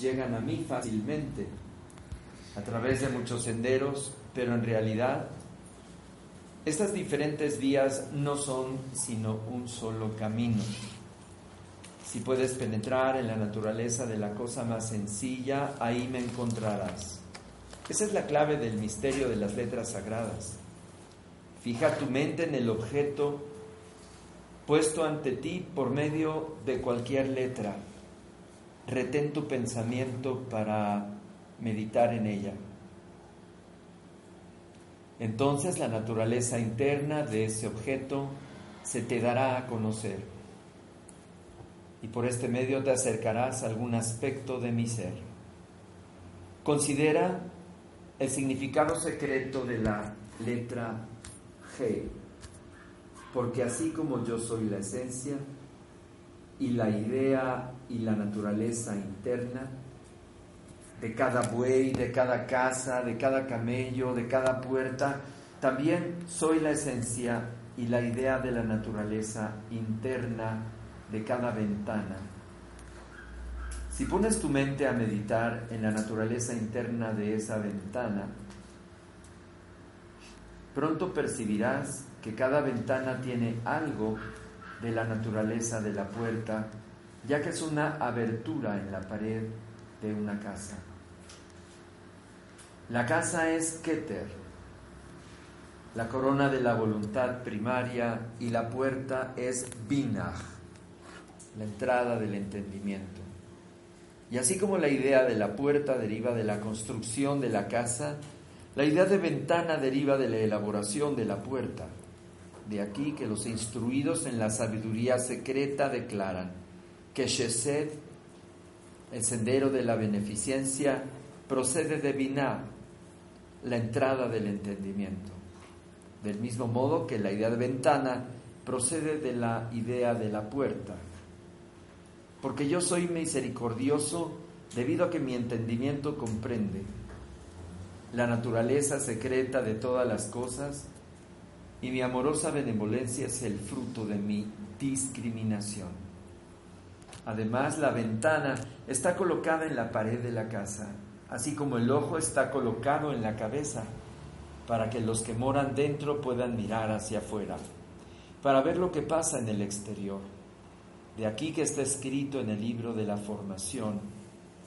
llegan a mí fácilmente, a través de muchos senderos, pero en realidad estas diferentes vías no son sino un solo camino. Si puedes penetrar en la naturaleza de la cosa más sencilla, ahí me encontrarás. Esa es la clave del misterio de las letras sagradas. Fija tu mente en el objeto puesto ante ti por medio de cualquier letra. Retén tu pensamiento para meditar en ella. Entonces la naturaleza interna de ese objeto se te dará a conocer y por este medio te acercarás a algún aspecto de mi ser. Considera el significado secreto de la letra G, porque así como yo soy la esencia y la idea y la naturaleza interna, de cada buey, de cada casa, de cada camello, de cada puerta. También soy la esencia y la idea de la naturaleza interna de cada ventana. Si pones tu mente a meditar en la naturaleza interna de esa ventana, pronto percibirás que cada ventana tiene algo de la naturaleza de la puerta, ya que es una abertura en la pared de una casa. La casa es Keter, la corona de la voluntad primaria, y la puerta es Binah, la entrada del entendimiento. Y así como la idea de la puerta deriva de la construcción de la casa, la idea de ventana deriva de la elaboración de la puerta. De aquí que los instruidos en la sabiduría secreta declaran que Shesed, el sendero de la beneficencia, procede de Binah, la entrada del entendimiento. Del mismo modo que la idea de ventana procede de la idea de la puerta. Porque yo soy misericordioso debido a que mi entendimiento comprende la naturaleza secreta de todas las cosas y mi amorosa benevolencia es el fruto de mi discriminación. Además, la ventana está colocada en la pared de la casa así como el ojo está colocado en la cabeza, para que los que moran dentro puedan mirar hacia afuera, para ver lo que pasa en el exterior. De aquí que está escrito en el libro de la formación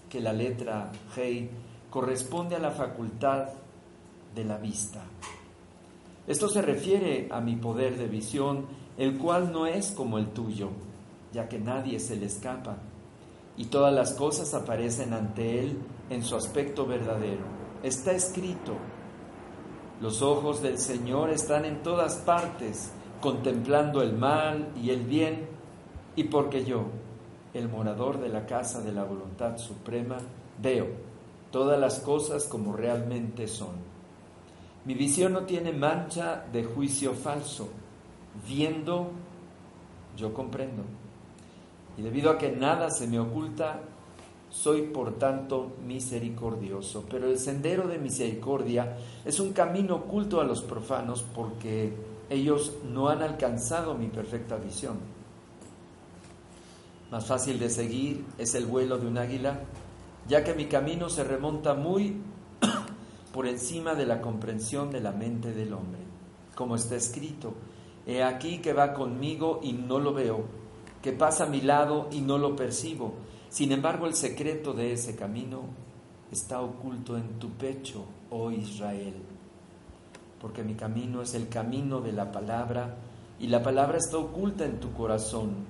que la letra G corresponde a la facultad de la vista. Esto se refiere a mi poder de visión, el cual no es como el tuyo, ya que nadie se le escapa, y todas las cosas aparecen ante él en su aspecto verdadero. Está escrito, los ojos del Señor están en todas partes, contemplando el mal y el bien, y porque yo, el morador de la casa de la voluntad suprema, veo todas las cosas como realmente son. Mi visión no tiene mancha de juicio falso. Viendo, yo comprendo. Y debido a que nada se me oculta, soy por tanto misericordioso. Pero el sendero de misericordia es un camino oculto a los profanos porque ellos no han alcanzado mi perfecta visión. Más fácil de seguir es el vuelo de un águila, ya que mi camino se remonta muy por encima de la comprensión de la mente del hombre. Como está escrito, he aquí que va conmigo y no lo veo, que pasa a mi lado y no lo percibo sin embargo, el secreto de ese camino está oculto en tu pecho, oh Israel, porque mi camino es el camino de la palabra y la palabra está oculta en tu corazón,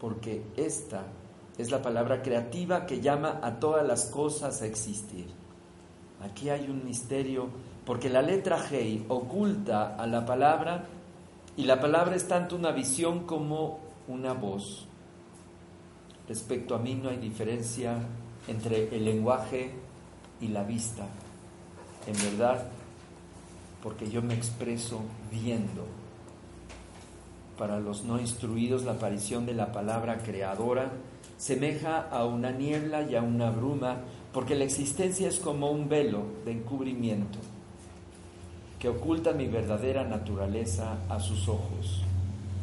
porque esta es la palabra creativa que llama a todas las cosas a existir. Aquí hay un misterio, porque la letra G oculta a la palabra y la palabra es tanto una visión como una voz. Respecto a mí no hay diferencia entre el lenguaje y la vista. En verdad, porque yo me expreso viendo. Para los no instruidos, la aparición de la palabra creadora semeja a una niebla y a una bruma, porque la existencia es como un velo de encubrimiento que oculta mi verdadera naturaleza a sus ojos,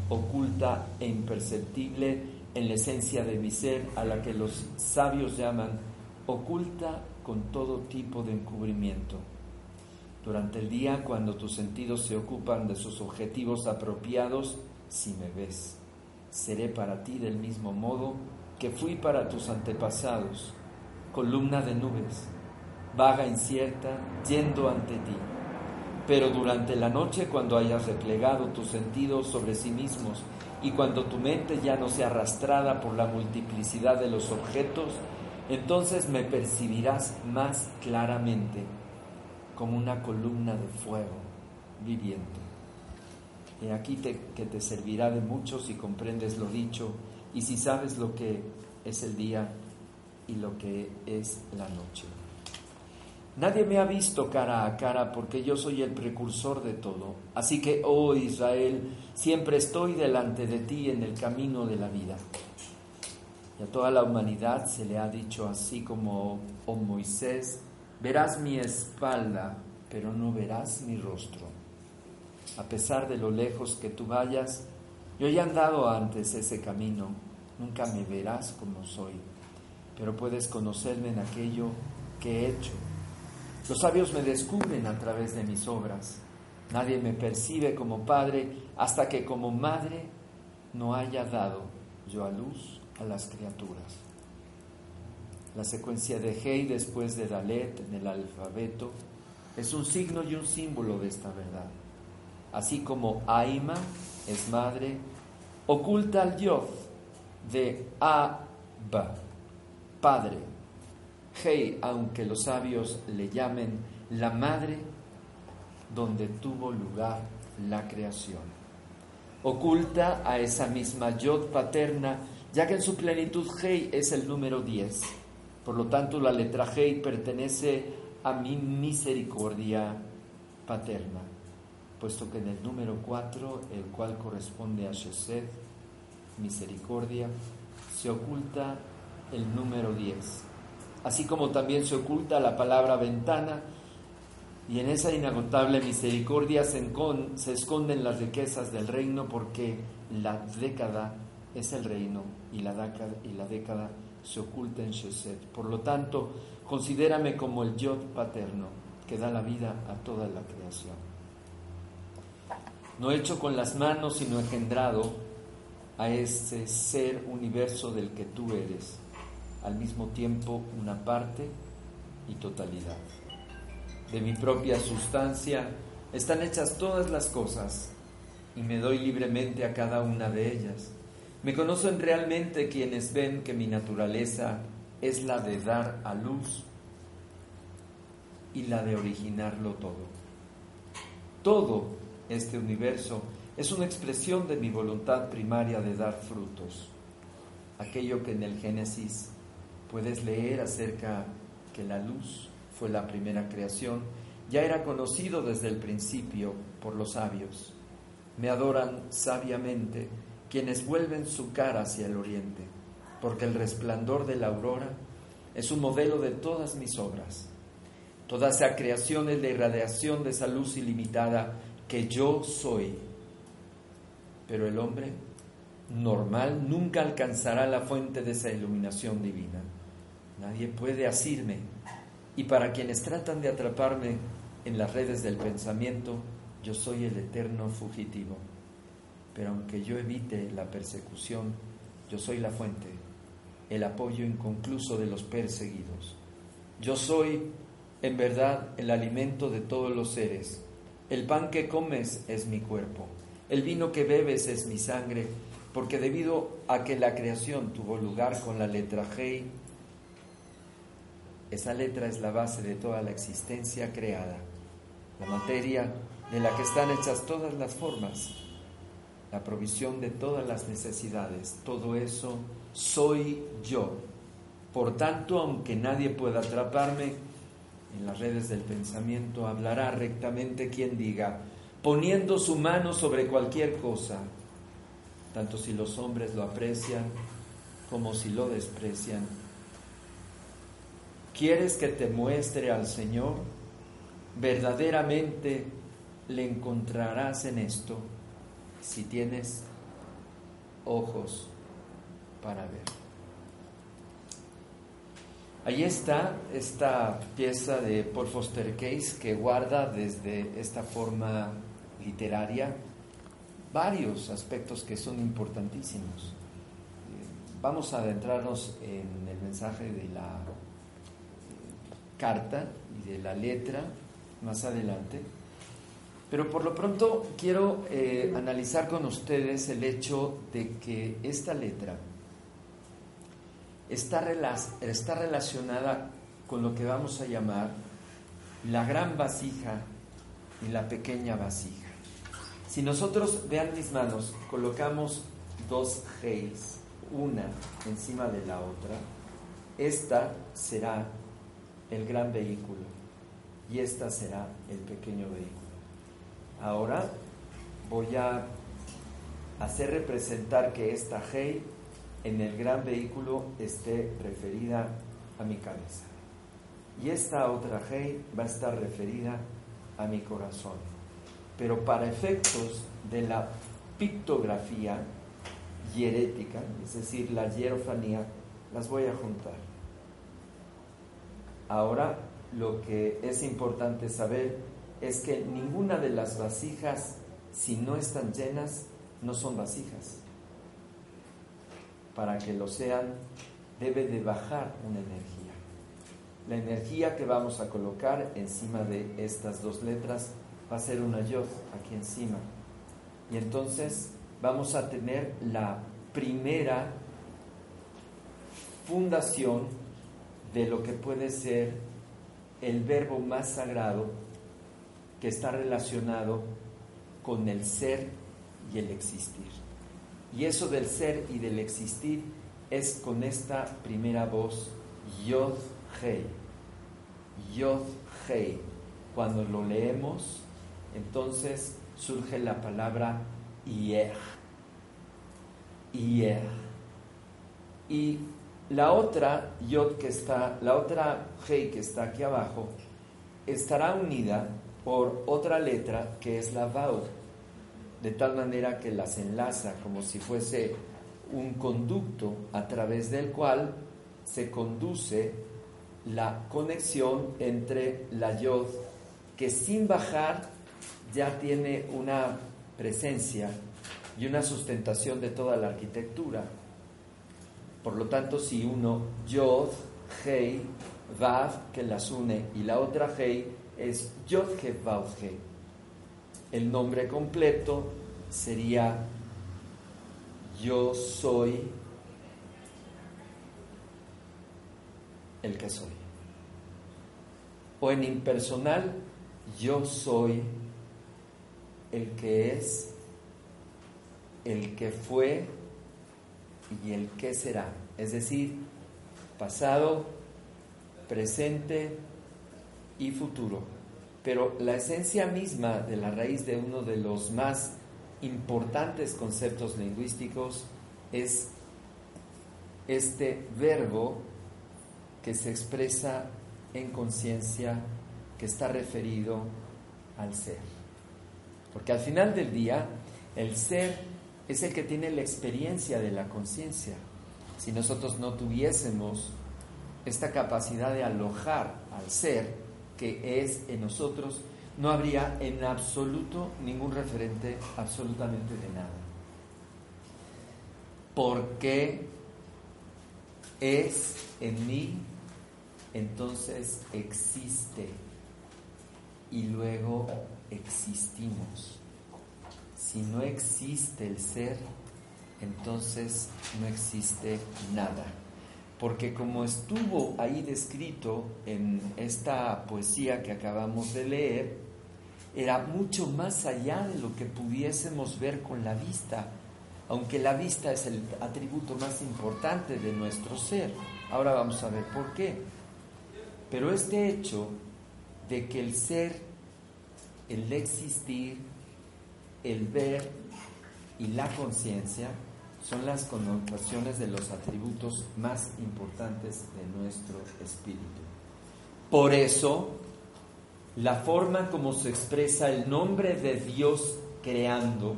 oculta e imperceptible en la esencia de mi ser, a la que los sabios llaman oculta con todo tipo de encubrimiento. Durante el día, cuando tus sentidos se ocupan de sus objetivos apropiados, si me ves, seré para ti del mismo modo que fui para tus antepasados, columna de nubes, vaga incierta, yendo ante ti. Pero durante la noche, cuando hayas replegado tus sentidos sobre sí mismos y cuando tu mente ya no sea arrastrada por la multiplicidad de los objetos, entonces me percibirás más claramente como una columna de fuego viviente. Y aquí te, que te servirá de mucho si comprendes lo dicho y si sabes lo que es el día y lo que es la noche. Nadie me ha visto cara a cara porque yo soy el precursor de todo. Así que, oh Israel, siempre estoy delante de ti en el camino de la vida. Y a toda la humanidad se le ha dicho así como, oh Moisés, verás mi espalda, pero no verás mi rostro. A pesar de lo lejos que tú vayas, yo ya he andado antes ese camino, nunca me verás como soy, pero puedes conocerme en aquello que he hecho los sabios me descubren a través de mis obras. Nadie me percibe como padre hasta que como madre no haya dado yo a luz a las criaturas. La secuencia de Hei después de Dalet en el alfabeto es un signo y un símbolo de esta verdad. Así como Aima es madre, oculta al Yod de Abba, padre, Hei, aunque los sabios le llamen la madre donde tuvo lugar la creación. Oculta a esa misma Yod paterna, ya que en su plenitud Hei es el número 10. Por lo tanto, la letra Hei pertenece a mi misericordia paterna, puesto que en el número 4, el cual corresponde a Shesed, misericordia, se oculta el número 10 así como también se oculta la palabra ventana, y en esa inagotable misericordia se, esconden las riquezas del reino porque la década es el reino y la década, y la década se oculta en Shesed. Por lo tanto, considérame como el Yod paterno que da la vida a toda la creación. No hecho con las manos, sino engendrado a ese ser universo del que tú eres al mismo tiempo una parte y totalidad. De mi propia sustancia están hechas todas las cosas y me doy libremente a cada una de ellas. Me conocen realmente quienes ven que mi naturaleza es la de dar a luz y la de originarlo todo. Todo este universo es una expresión de mi voluntad primaria de dar frutos, aquello que en el Génesis puedes leer acerca que la luz fue la primera creación, ya era conocido desde el principio por los sabios. Me adoran sabiamente quienes vuelven su cara hacia el oriente, porque el resplandor de la aurora es un modelo de todas mis obras. Toda esa creación es la irradiación de esa luz ilimitada que yo soy. Pero el hombre normal nunca alcanzará la fuente de esa iluminación divina. Nadie puede asirme. Y para quienes tratan de atraparme en las redes del pensamiento, yo soy el eterno fugitivo. Pero aunque yo evite la persecución, yo soy la fuente, el apoyo inconcluso de los perseguidos. Yo soy, en verdad, el alimento de todos los seres. El pan que comes es mi cuerpo. El vino que bebes es mi sangre, porque debido a que la creación tuvo lugar con la letra G, esa letra es la base de toda la existencia creada, la materia de la que están hechas todas las formas, la provisión de todas las necesidades. Todo eso soy yo. Por tanto, aunque nadie pueda atraparme, en las redes del pensamiento hablará rectamente quien diga, poniendo su mano sobre cualquier cosa, tanto si los hombres lo aprecian como si lo desprecian ¿Quieres que te muestre al Señor? Verdaderamente le encontrarás en esto si tienes ojos para ver. Ahí está esta pieza de Paul Foster Case que guarda desde esta forma literaria varios aspectos que son importantísimos. Vamos a adentrarnos en el mensaje de la carta y de la letra más adelante. Pero por lo pronto quiero eh, analizar con ustedes el hecho de que esta letra está, está relacionada con lo que vamos a llamar la gran vasija y la pequeña vasija. Si nosotros, vean mis manos, colocamos dos heis, una encima de la otra, esta será el gran vehículo y esta será el pequeño vehículo. Ahora voy a hacer representar que esta Hei en el gran vehículo esté referida a mi cabeza. Y esta otra Hei va a estar referida a mi corazón. Pero para efectos de la pictografía hierética, es decir, la hierofanía, las voy a juntar. Ahora lo que es importante saber es que ninguna de las vasijas, si no están llenas, no son vasijas. Para que lo sean, debe de bajar una energía. La energía que vamos a colocar encima de estas dos letras va a ser una yod aquí encima. Y entonces vamos a tener la primera fundación de lo que puede ser el verbo más sagrado que está relacionado con el ser y el existir. Y eso del ser y del existir es con esta primera voz, Yod Hei. Yod Hei. Cuando lo leemos, entonces surge la palabra Ier. Ier. Y la otra Yod que está, la otra Hei que está aquí abajo, estará unida por otra letra que es la Vaud, de tal manera que las enlaza como si fuese un conducto a través del cual se conduce la conexión entre la Yod, que sin bajar ya tiene una presencia y una sustentación de toda la arquitectura. Por lo tanto, si uno Yod, Hei, Vav, que las une, y la otra Hei, es Yod El nombre completo sería Yo soy el que soy. O en impersonal, yo soy el que es, el que fue y el que será. Es decir, pasado, presente, y futuro. Pero la esencia misma de la raíz de uno de los más importantes conceptos lingüísticos es este verbo que se expresa en conciencia, que está referido al ser. Porque al final del día, el ser es el que tiene la experiencia de la conciencia. Si nosotros no tuviésemos esta capacidad de alojar al ser, que es en nosotros, no habría en absoluto ningún referente absolutamente de nada. Porque es en mí, entonces existe y luego existimos. Si no existe el ser, entonces no existe nada porque como estuvo ahí descrito en esta poesía que acabamos de leer, era mucho más allá de lo que pudiésemos ver con la vista, aunque la vista es el atributo más importante de nuestro ser. Ahora vamos a ver por qué. Pero este hecho de que el ser, el existir, el ver y la conciencia son las connotaciones de los atributos más importantes de nuestro espíritu. Por eso, la forma como se expresa el nombre de Dios creando,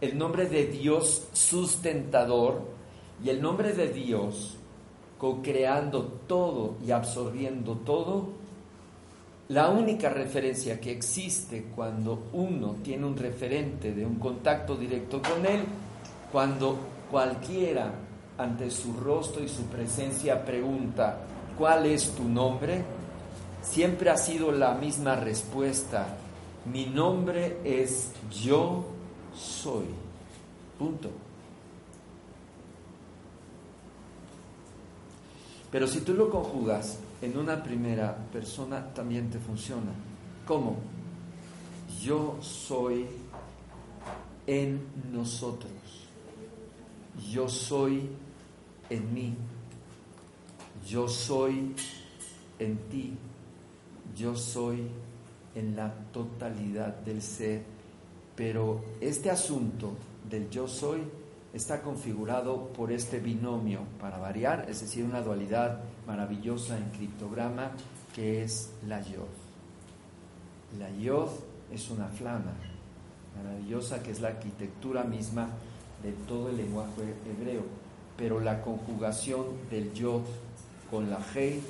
el nombre de Dios sustentador, Y el nombre de Dios, co-creando todo y absorbiendo todo, la única referencia que existe cuando uno tiene un referente de un contacto directo con Él, cuando cualquiera ante su rostro y su presencia pregunta, ¿cuál es tu nombre? Siempre ha sido la misma respuesta, mi nombre es yo soy. Punto. Pero si tú lo conjugas en una primera persona, también te funciona. ¿Cómo? Yo soy en nosotros. Yo soy en mí. Yo soy en ti. Yo soy en la totalidad del ser. Pero este asunto del yo soy está configurado por este binomio para variar, es decir, una dualidad maravillosa en criptograma que es la yod. La yod es una flama maravillosa que es la arquitectura misma de todo el lenguaje hebreo, pero la conjugación del yod con la hei,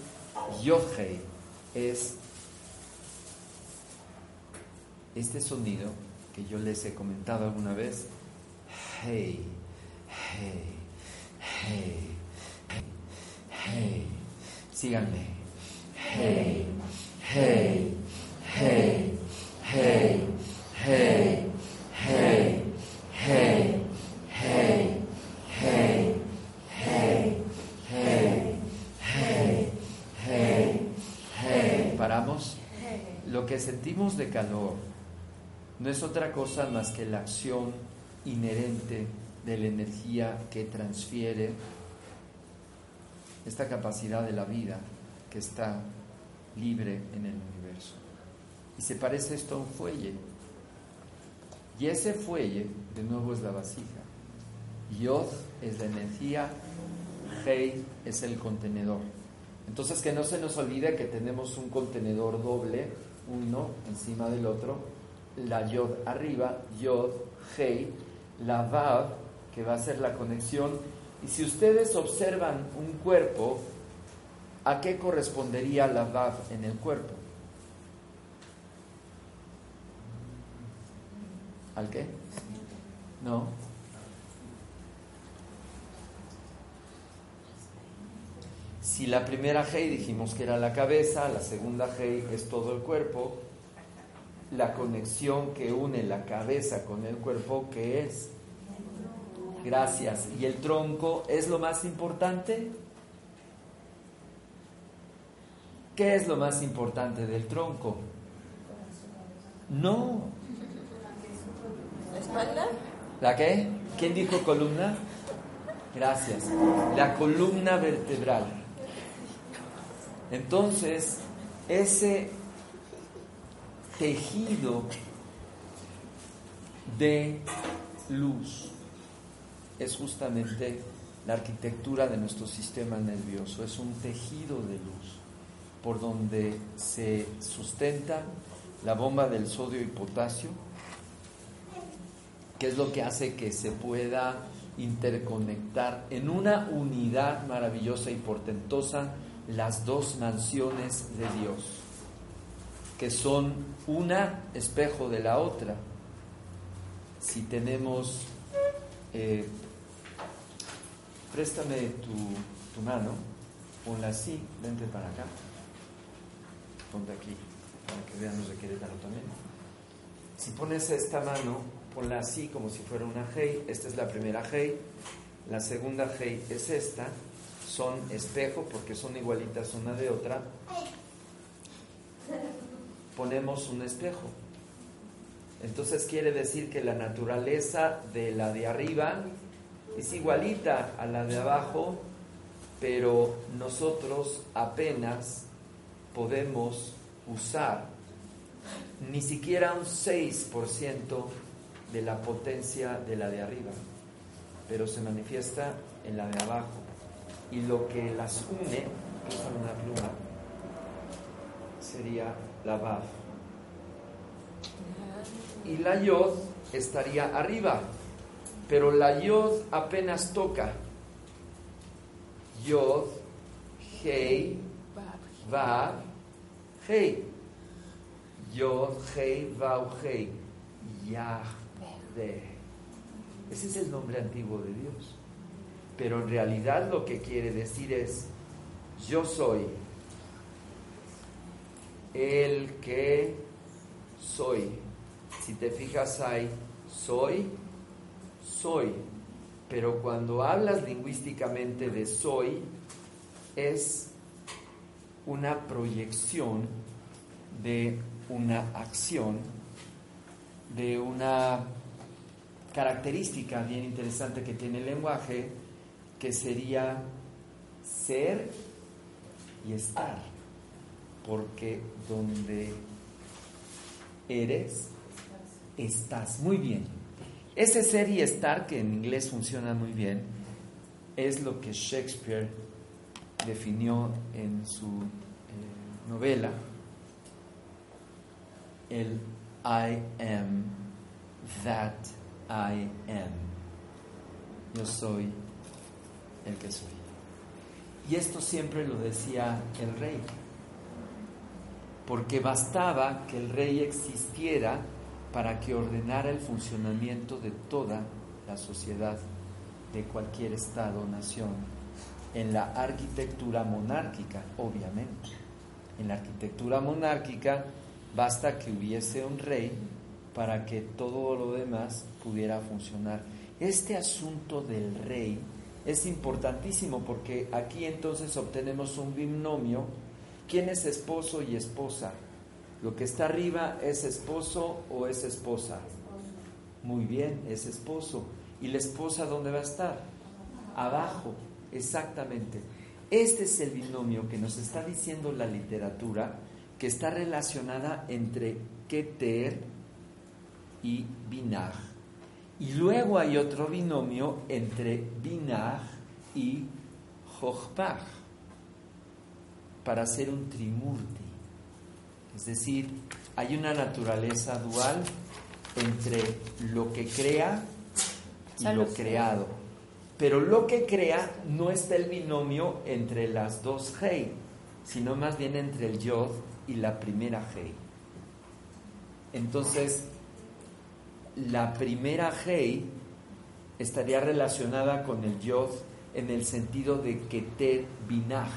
yod hei, es este sonido que yo les he comentado alguna vez, hey, hey, hey, hey, síganme, hey, hey, hey, hey, hey, hey, hey, hey, hey, hey, hey, hey, hey, hey. Paramos. Lo que sentimos de calor no es otra cosa más que la acción inherente de la energía que transfiere esta capacidad de la vida que está libre en el universo. Y se parece esto a un fuelle. Y ese fuelle, de nuevo, es la vasija. Yod es la energía, Hei es el contenedor. Entonces que no se nos olvide que tenemos un contenedor doble, uno encima del otro, la yod arriba, yod, hei, la vav, que va a ser la conexión. Y si ustedes observan un cuerpo, ¿a qué correspondería la vav en el cuerpo? ¿Al qué? No. Si la primera hei dijimos que era la cabeza, la segunda hei es todo el cuerpo, la conexión que une la cabeza con el cuerpo, que es? Gracias. ¿Y el tronco es lo más importante? ¿Qué es lo más importante del tronco? No. ¿La espalda? ¿La qué? ¿Quién dijo columna? Gracias. La columna vertebral. Entonces, ese tejido de luz. Es justamente la arquitectura de nuestro sistema nervioso, es un tejido de luz por donde se sustenta la bomba del sodio y potasio, que es lo que hace que se pueda interconectar en una unidad maravillosa y portentosa las dos mansiones de Dios que son una espejo de la otra. Si tenemos, eh, préstame tu, mano, ponla así, vente para acá, ponte aquí, para que vean los de Querétaro también. Si pones esta mano, ponla así como si fuera una hey, esta es la primera hey, la segunda hey es esta, son espejo porque son igualitas una de otra ponemos un espejo. Entonces quiere decir que la naturaleza de la de arriba es igualita a la de abajo, pero nosotros apenas podemos usar ni siquiera un 6% de la potencia de la de arriba, pero se manifiesta en la de abajo. Y lo que las une, usan una pluma, sería la Vav. Y la Yod estaría arriba, pero la Yod apenas toca Yod, Hei, Vav, Hei. Yod, Hei, Vav, Hei. Yahweh. Ese es el nombre antiguo de Dios. Pero en realidad lo que quiere decir es, yo soy el que soy. Si te fijas hay soy, soy. Pero cuando hablas lingüísticamente de soy, es una proyección de una acción, de una característica bien interesante que tiene el lenguaje, que sería ser y estar. Porque donde eres, estás. Muy bien. Ese ser y estar, que en inglés funciona muy bien, es lo que Shakespeare definió en su eh, novela, el I am that I am. Yo soy el que soy. Y esto siempre lo decía el rey, porque bastaba que el rey existiera para que ordenara el funcionamiento de toda la sociedad, de cualquier estado nación, en la arquitectura monárquica, obviamente. En la arquitectura monárquica basta que hubiese un rey para que todo lo demás pudiera funcionar. Este asunto del rey es importantísimo porque aquí entonces obtenemos un binomio. ¿Quién es esposo y esposa? Lo que está arriba es esposo o es esposa. Muy bien, es esposo. ¿Y la esposa dónde va a estar? Abajo, exactamente. Este es el binomio que nos está diciendo la literatura que está relacionada entre Keter y Binah. Y luego hay otro binomio entre Binah y Jochbach para hacer un trimurti. Es decir, hay una naturaleza dual entre lo que crea y lo creado. Pero lo que crea no está el binomio entre las dos Hei, sino más bien entre el Yod y la primera Hei. Entonces, la primera Hei estaría relacionada con el Yod en el sentido de Keter Binah,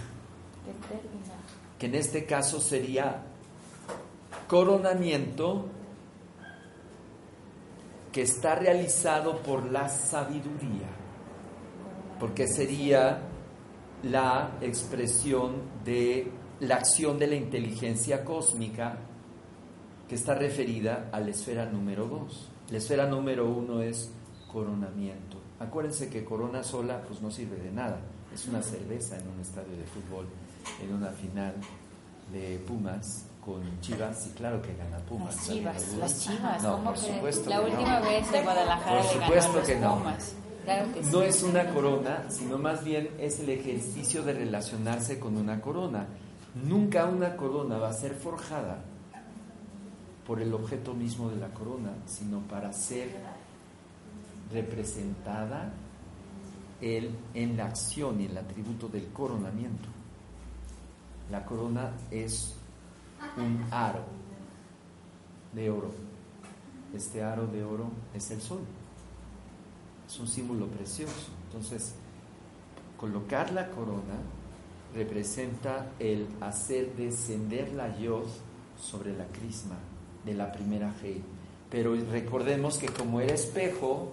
que en este caso sería coronamiento que está realizado por la sabiduría, porque sería la expresión de la acción de la inteligencia cósmica que está referida a la esfera número 2. La esfera número 1 es coronamiento. Acuérdense que corona sola pues no sirve de nada, es una cerveza en un estadio de fútbol, en una final de Pumas con Chivas y claro que gana Pumas. Las Chivas, las Chivas. No, por supuesto. La última vez de Guadalajara Por supuesto que no. Pumas. Claro que sí. No es una corona, sino más bien es el ejercicio de relacionarse con una corona. Nunca una corona va a ser forjada por el objeto mismo de la corona, sino para ser representada el, en la acción y el atributo del coronamiento. La corona es un aro de oro. Este aro de oro es el sol. Es un símbolo precioso. Entonces, colocar la corona representa el hacer descender la yod sobre la crisma de la primera G. Pero recordemos que como era espejo,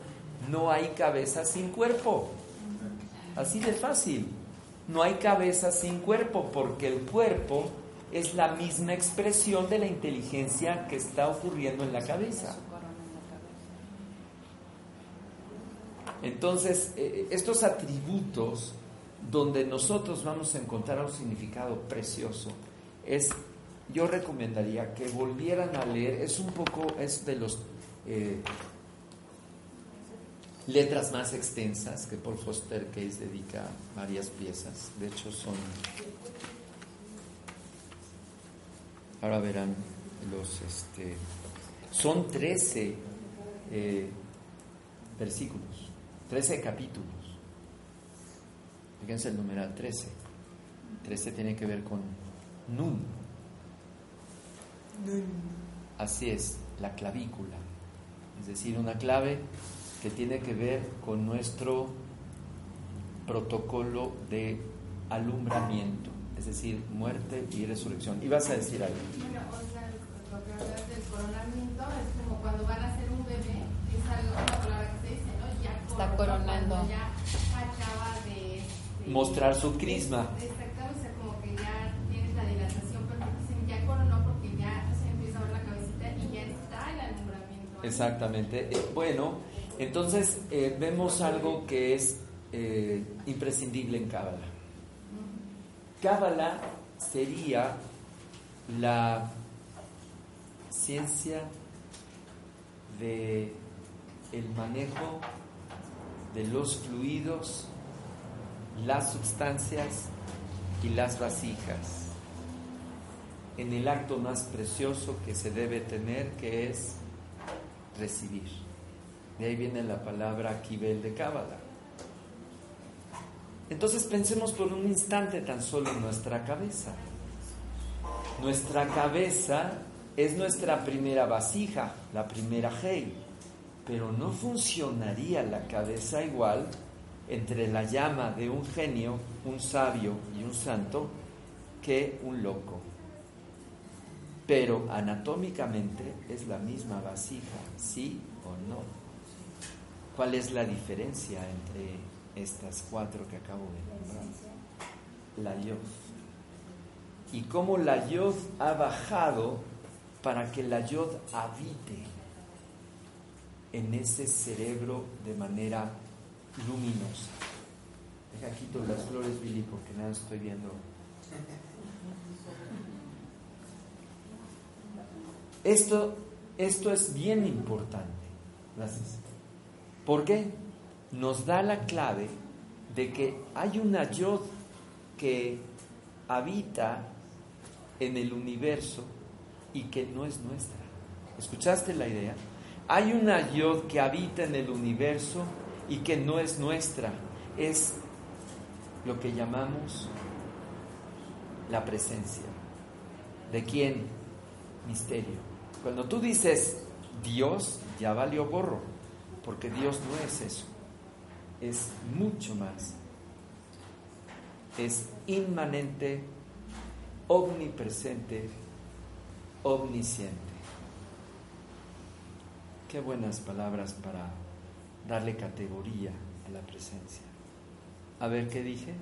no hay cabeza sin cuerpo. Así de fácil. No hay cabeza sin cuerpo porque el cuerpo es la misma expresión de la inteligencia que está ocurriendo en la cabeza. Entonces, eh, estos atributos donde nosotros vamos a encontrar un significado precioso, es, yo recomendaría que volvieran a leer, es un poco, es de los eh, letras más extensas que Paul Foster Case dedica varias piezas, de hecho son, ahora verán los, este, son 13 eh, versículos, 13 capítulos Fíjense el numeral 13. 13 tiene que ver con nun. Así es, la clavícula. Es decir, una clave que tiene que ver con nuestro protocolo de alumbramiento, es decir, muerte y resurrección. Y vas a decir algo. Bueno, o sea, lo que hablas del coronamiento es como cuando van a ser un bebé, es algo, una palabra que se dice, ¿no? Ya Está coronando. Ya acaba de, de- Mostrar su crisma. Exactamente, o sea, como que ya tienes la dilatación, pero dicen ya coronó porque ya se empieza a ver la cabecita y ya está el alumbramiento. Exactamente. Eh, bueno, entonces eh, vemos algo que es eh, imprescindible en Cábala. Cábala sería la ciencia de el manejo de los fluidos, las sustancias y las vasijas en el acto más precioso que se debe tener, que es recibir. De ahí viene la palabra Kibel de Cábala. Entonces pensemos por un instante tan solo en nuestra cabeza. Nuestra cabeza es nuestra primera vasija, la primera Hei, pero no funcionaría la cabeza igual entre la llama de un genio, un sabio y un santo que un loco. Pero anatómicamente es la misma vasija, ¿sí o no? ¿Cuál es la diferencia entre estas cuatro que acabo de nombrar? La yod. Y cómo la yod ha bajado para que la yod habite en ese cerebro de manera luminosa. Deja quito las flores, Billy, porque nada estoy viendo. Esto, esto es bien importante. Gracias. ¿Por qué? Nos da la clave de que hay una yod que habita en el universo y que no es nuestra. ¿Escuchaste la idea? Hay una yod que habita en el universo y que no es nuestra. Es lo que llamamos la presencia. ¿De quién? Misterio. Cuando tú dices Dios, ya valió gorro, porque Dios no es eso. Es mucho más. Es inmanente, omnipresente, omnisciente. Qué buenas palabras para darle categoría a la presencia. A ver, ¿qué dije?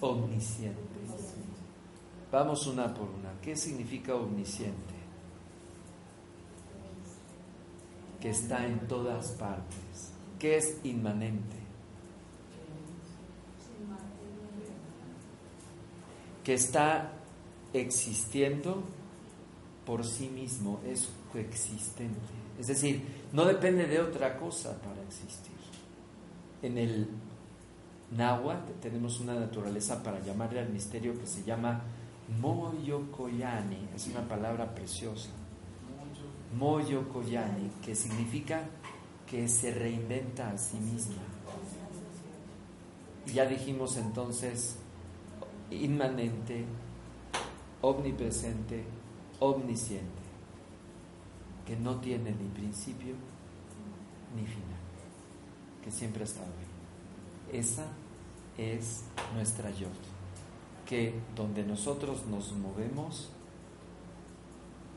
Omnisciente. Vamos una por una. ¿Qué significa omnisciente? Que está en todas partes. ¿Qué es inmanente? Que está existiendo por sí mismo, es coexistente. Es decir, no depende de otra cosa para existir. En el náhuatl tenemos una naturaleza para llamarle al misterio que se llama Moyokoyani, es una palabra preciosa. Moyokoyani, que significa que se reinventa a sí misma. Ya dijimos entonces, inmanente, omnipresente, omnisciente, que no tiene ni principio ni final, que siempre ha estado ahí. Esa es nuestra yod, que donde nosotros nos movemos,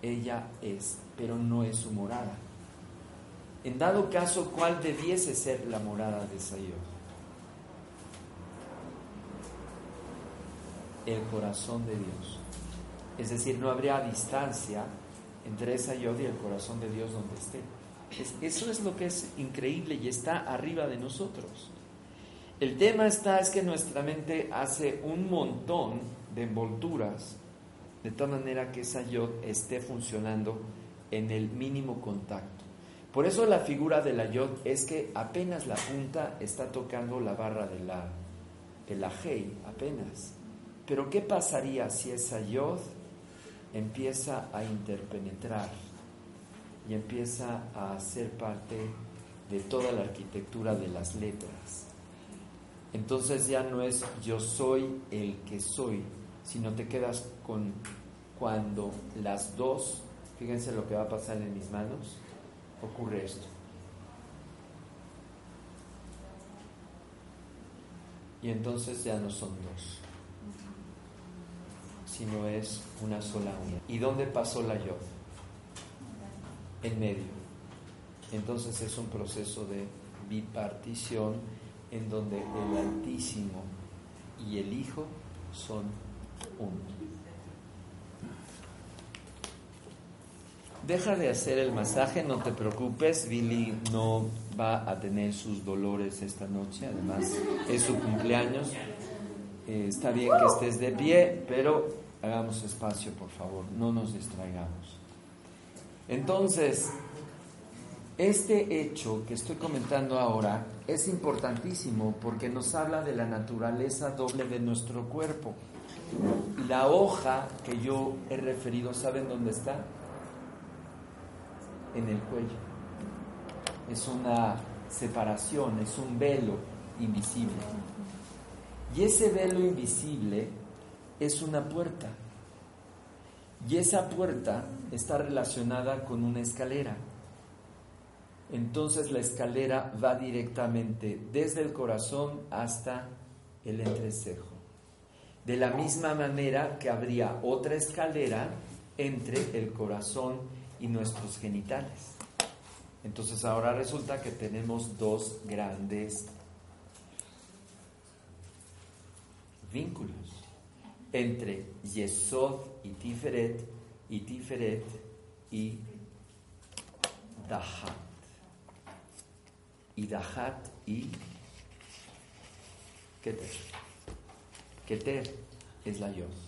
ella es, pero no es su morada. En dado caso, ¿cuál debiese ser la morada de yod? El corazón de Dios. Es decir, no habría distancia entre esa yod y el corazón de Dios donde esté. Es- eso es lo que es increíble y está arriba de nosotros. El tema está es que nuestra mente hace un montón de envolturas de tal manera que esa yod esté funcionando en el mínimo contacto. Por eso la figura de la yod es que apenas la punta está tocando la barra de la, de la apenas. Pero ¿qué pasaría si esa yod empieza a interpenetrar y empieza a ser parte de toda la arquitectura de las letras. Entonces ya no es yo soy el que soy, sino te quedas con cuando las dos, fíjense lo que va a pasar en mis manos, ocurre esto. Y entonces ya no son dos, sino es una sola unidad. ¿Y dónde pasó la yo? En medio. Entonces es un proceso de bipartición en donde el Altísimo y el Hijo son uno. Deja de hacer el masaje, no te preocupes, Billy no va a tener sus dolores esta noche, además es su cumpleaños. Eh, está bien que estés de pie, pero hagamos espacio, por favor, no nos distraigamos. Entonces, este hecho que estoy comentando ahora es importantísimo porque nos habla de la naturaleza doble de nuestro cuerpo. La hoja que yo he referido, ¿saben dónde está? En el cuello. Es una separación, es un velo invisible. Y ese velo invisible es una puerta. Y esa puerta está relacionada con una escalera. Entonces la escalera va directamente desde el corazón hasta el entrecejo. De la misma manera que habría otra escalera entre el corazón y nuestros genitales. Entonces ahora resulta que tenemos dos grandes vínculos entre Yesod y Tiferet y Tiferet y Dahat. Y Dahat y Keter. Keter es la Yos.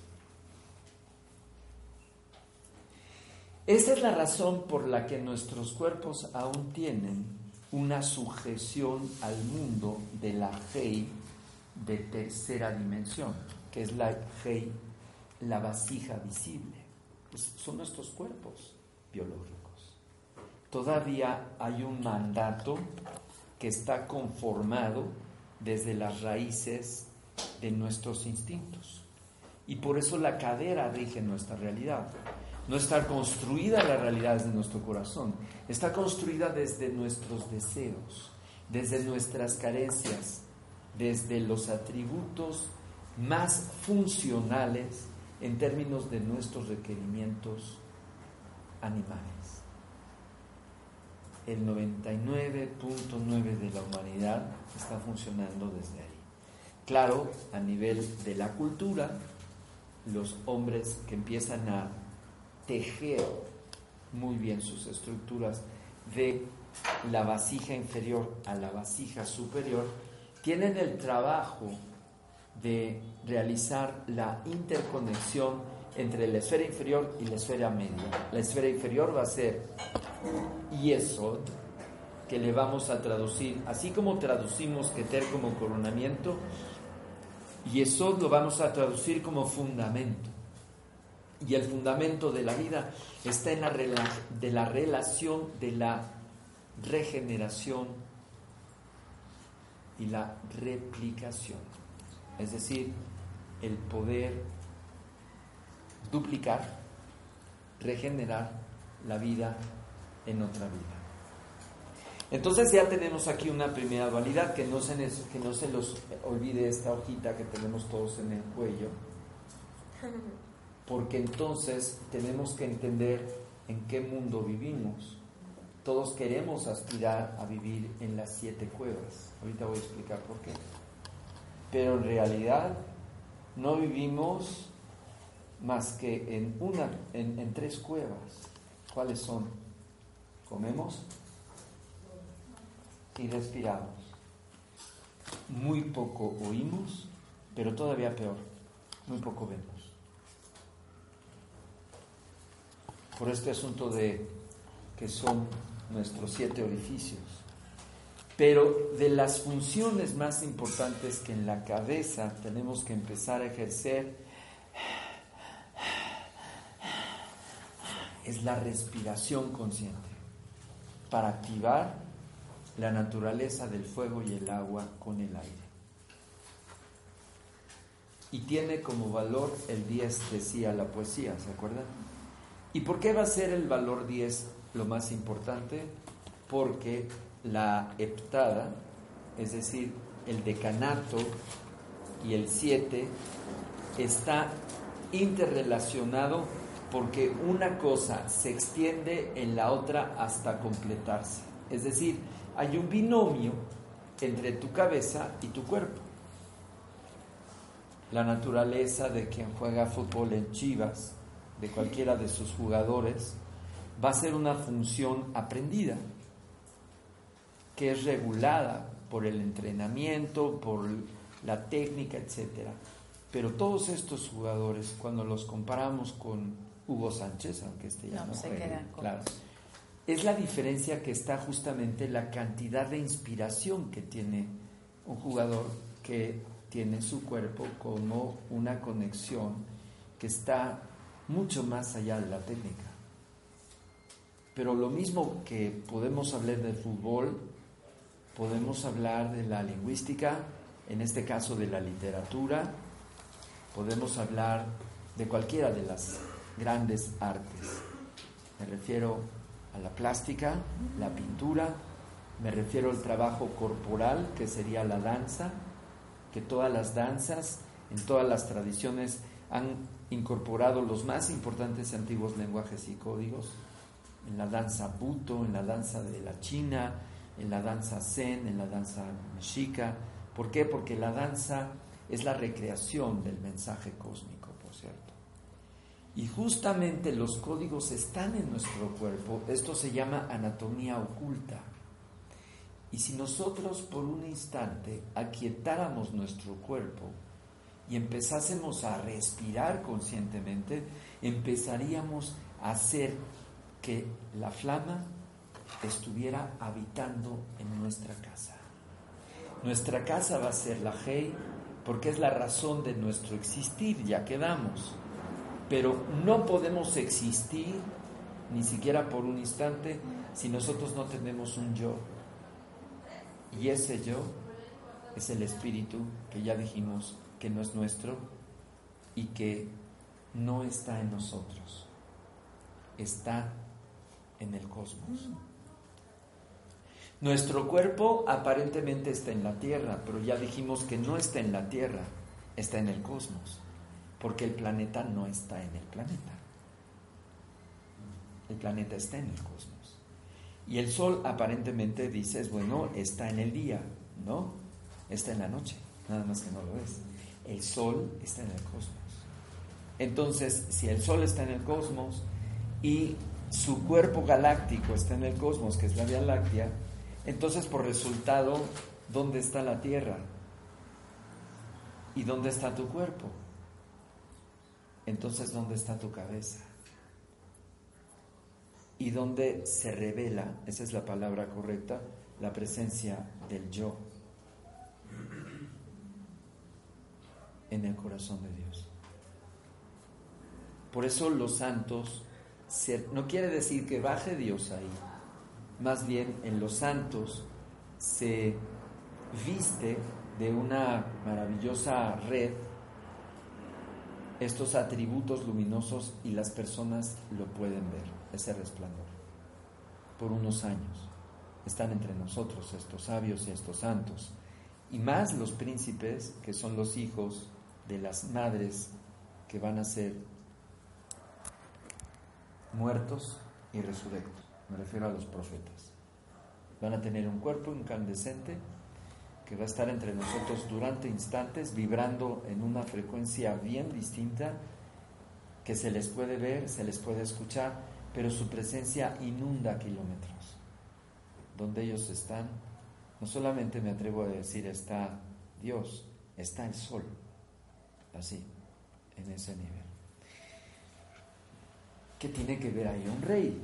Esa es la razón por la que nuestros cuerpos aún tienen una sujeción al mundo de la Hei de tercera dimensión, que es la Hei, la vasija visible. Pues son nuestros cuerpos biológicos. Todavía hay un mandato que está conformado desde las raíces de nuestros instintos. Y por eso la cadera rige nuestra realidad no está construida la realidad desde nuestro corazón, está construida desde nuestros deseos, desde nuestras carencias, desde los atributos más funcionales en términos de nuestros requerimientos animales. El 99.9 de la humanidad está funcionando desde ahí. Claro, a nivel de la cultura, los hombres que empiezan a tejer muy bien sus estructuras de la vasija inferior a la vasija superior, tienen el trabajo de realizar la interconexión entre la esfera inferior y la esfera media. La esfera inferior va a ser Yesod, que le vamos a traducir, así como traducimos Keter como coronamiento, Yesod lo vamos a traducir como fundamento. Y el fundamento de la vida está en la, de la relación de la regeneración y la replicación. Es decir, el poder duplicar, regenerar la vida en otra vida. Entonces ya tenemos aquí una primera dualidad, que no se, que no se los olvide esta hojita que tenemos todos en el cuello. porque entonces tenemos que entender en qué mundo vivimos. Todos queremos aspirar a vivir en las siete cuevas. Ahorita voy a explicar por qué. Pero en realidad no vivimos más que en una, en, tres cuevas. ¿Cuáles son? Comemos y respiramos. Muy poco oímos, pero todavía peor, muy poco vemos. Por este asunto de que son nuestros siete orificios. Pero de las funciones más importantes que en la cabeza tenemos que empezar a ejercer es la respiración consciente para activar la naturaleza del fuego y el agua con el aire. Y tiene como valor el 10, decía la poesía, ¿se acuerdan? ¿Y por qué va a ser el valor 10 lo más importante? Porque la heptada, es decir, el decanato y el 7, está interrelacionado porque una cosa se extiende en la otra hasta completarse. Es decir, hay un binomio entre tu cabeza y tu cuerpo. La naturaleza de quien juega fútbol en Chivas, de cualquiera de sus jugadores, va a ser una función aprendida, que es regulada por el entrenamiento, por la técnica, etc. Pero todos estos jugadores, cuando los comparamos con Hugo Sánchez, aunque este ya no, claro, es la diferencia que está justamente la cantidad de inspiración que tiene un jugador que tiene su cuerpo como una conexión que está mucho más allá de la técnica. Pero lo mismo que podemos hablar del fútbol, podemos hablar de la lingüística, en este caso de la literatura, podemos hablar de cualquiera de las grandes artes. Me refiero a la plástica, la pintura, me refiero al trabajo corporal, que sería la danza, que todas las danzas, en todas las tradiciones, han incorporado los más importantes antiguos lenguajes y códigos, en la danza buto, en la danza de la China, en la danza zen, en la danza mexica. ¿Por qué? Porque la danza es la recreación del mensaje cósmico, por cierto. Y justamente los códigos están en nuestro cuerpo. Esto se llama anatomía oculta. Y si nosotros por un instante aquietáramos nuestro cuerpo y empezásemos a respirar conscientemente, empezaríamos a hacer que la flama estuviera habitando en nuestra casa. Nuestra casa va a ser la Hei porque es la razón de nuestro existir, ya quedamos. Pero no podemos existir ni siquiera por un instante si nosotros no tenemos un yo. Y ese yo es el espíritu que ya dijimos que no es nuestro y que no está en nosotros, está en el cosmos. Nuestro cuerpo aparentemente está en la Tierra, pero ya dijimos que no está en la Tierra, está en el cosmos, porque el planeta no está en el planeta. El planeta está en el cosmos. Y el sol aparentemente dices, bueno, está en el día, ¿no? Está en la noche, nada más que no lo es. El sol está en el cosmos. Entonces, si el sol está en el cosmos y su cuerpo galáctico está en el cosmos, que es la Vía Láctea, entonces por resultado, ¿dónde está la Tierra? ¿Y dónde está tu cuerpo? Entonces, ¿dónde está tu cabeza? y donde se revela, esa es la palabra correcta, la presencia del yo en el corazón de Dios. Por eso los santos, no quiere decir que baje Dios ahí, más bien en los santos se viste de una maravillosa red estos atributos luminosos y las personas lo pueden ver ese resplandor por unos años. Están entre nosotros estos sabios y estos santos, y más los príncipes, que son los hijos de las madres que van a ser muertos y resurrectos. Me refiero a los profetas. Van a tener un cuerpo incandescente que va a estar entre nosotros durante instantes, vibrando en una frecuencia bien distinta, que se les puede ver, se les puede escuchar, pero su presencia inunda kilómetros. Donde ellos están, no solamente me atrevo a decir está Dios, está el sol, así, en ese nivel. ¿Qué tiene que ver ahí un rey?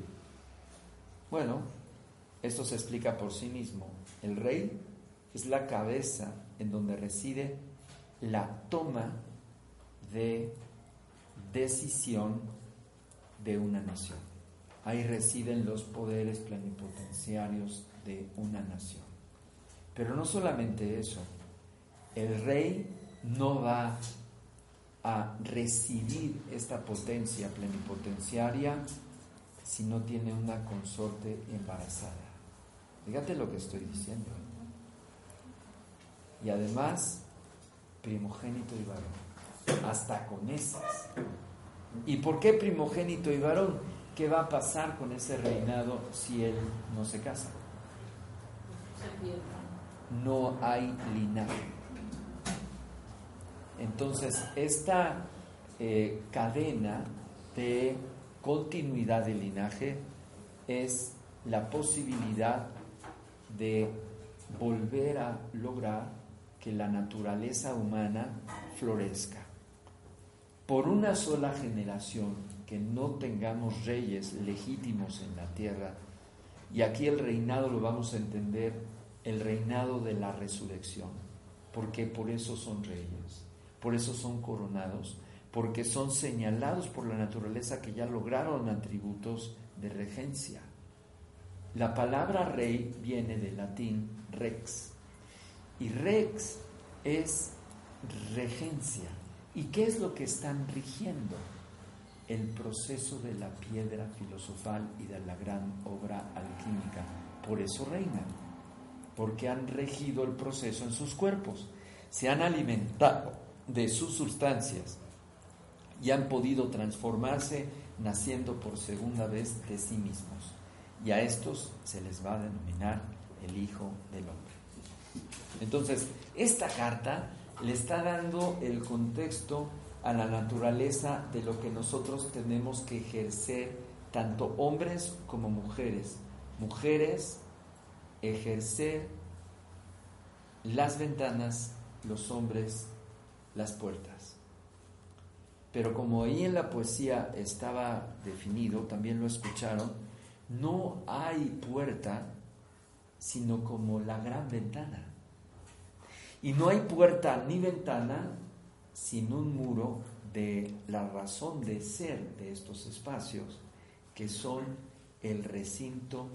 Bueno, esto se explica por sí mismo. El rey es la cabeza en donde reside la toma de decisión de una nación. Ahí residen los poderes plenipotenciarios de una nación. Pero no solamente eso, el rey no va a recibir esta potencia plenipotenciaria si no tiene una consorte embarazada. Fíjate lo que estoy diciendo. Y además, primogénito y varón. Hasta con esas. ¿Y por qué primogénito y varón? ¿Qué va a pasar con ese reinado si él no se casa? No hay linaje. Entonces, esta eh, cadena de continuidad de linaje es la posibilidad de volver a lograr que la naturaleza humana florezca. Por una sola generación que no tengamos reyes legítimos en la tierra, y aquí el reinado lo vamos a entender, el reinado de la resurrección, porque por eso son reyes, por eso son coronados, porque son señalados por la naturaleza que ya lograron atributos de regencia. La palabra rey viene del latín rex, y rex es regencia. ¿Y qué es lo que están rigiendo? El proceso de la piedra filosofal y de la gran obra alquímica. Por eso reinan, porque han regido el proceso en sus cuerpos, se han alimentado de sus sustancias y han podido transformarse naciendo por segunda vez de sí mismos. Y a estos se les va a denominar el Hijo del Hombre. Entonces, esta carta le está dando el contexto a la naturaleza de lo que nosotros tenemos que ejercer, tanto hombres como mujeres. Mujeres, ejercer las ventanas, los hombres, las puertas. Pero como ahí en la poesía estaba definido, también lo escucharon, no hay puerta sino como la gran ventana. Y no hay puerta ni ventana sin un muro de la razón de ser de estos espacios, que son el recinto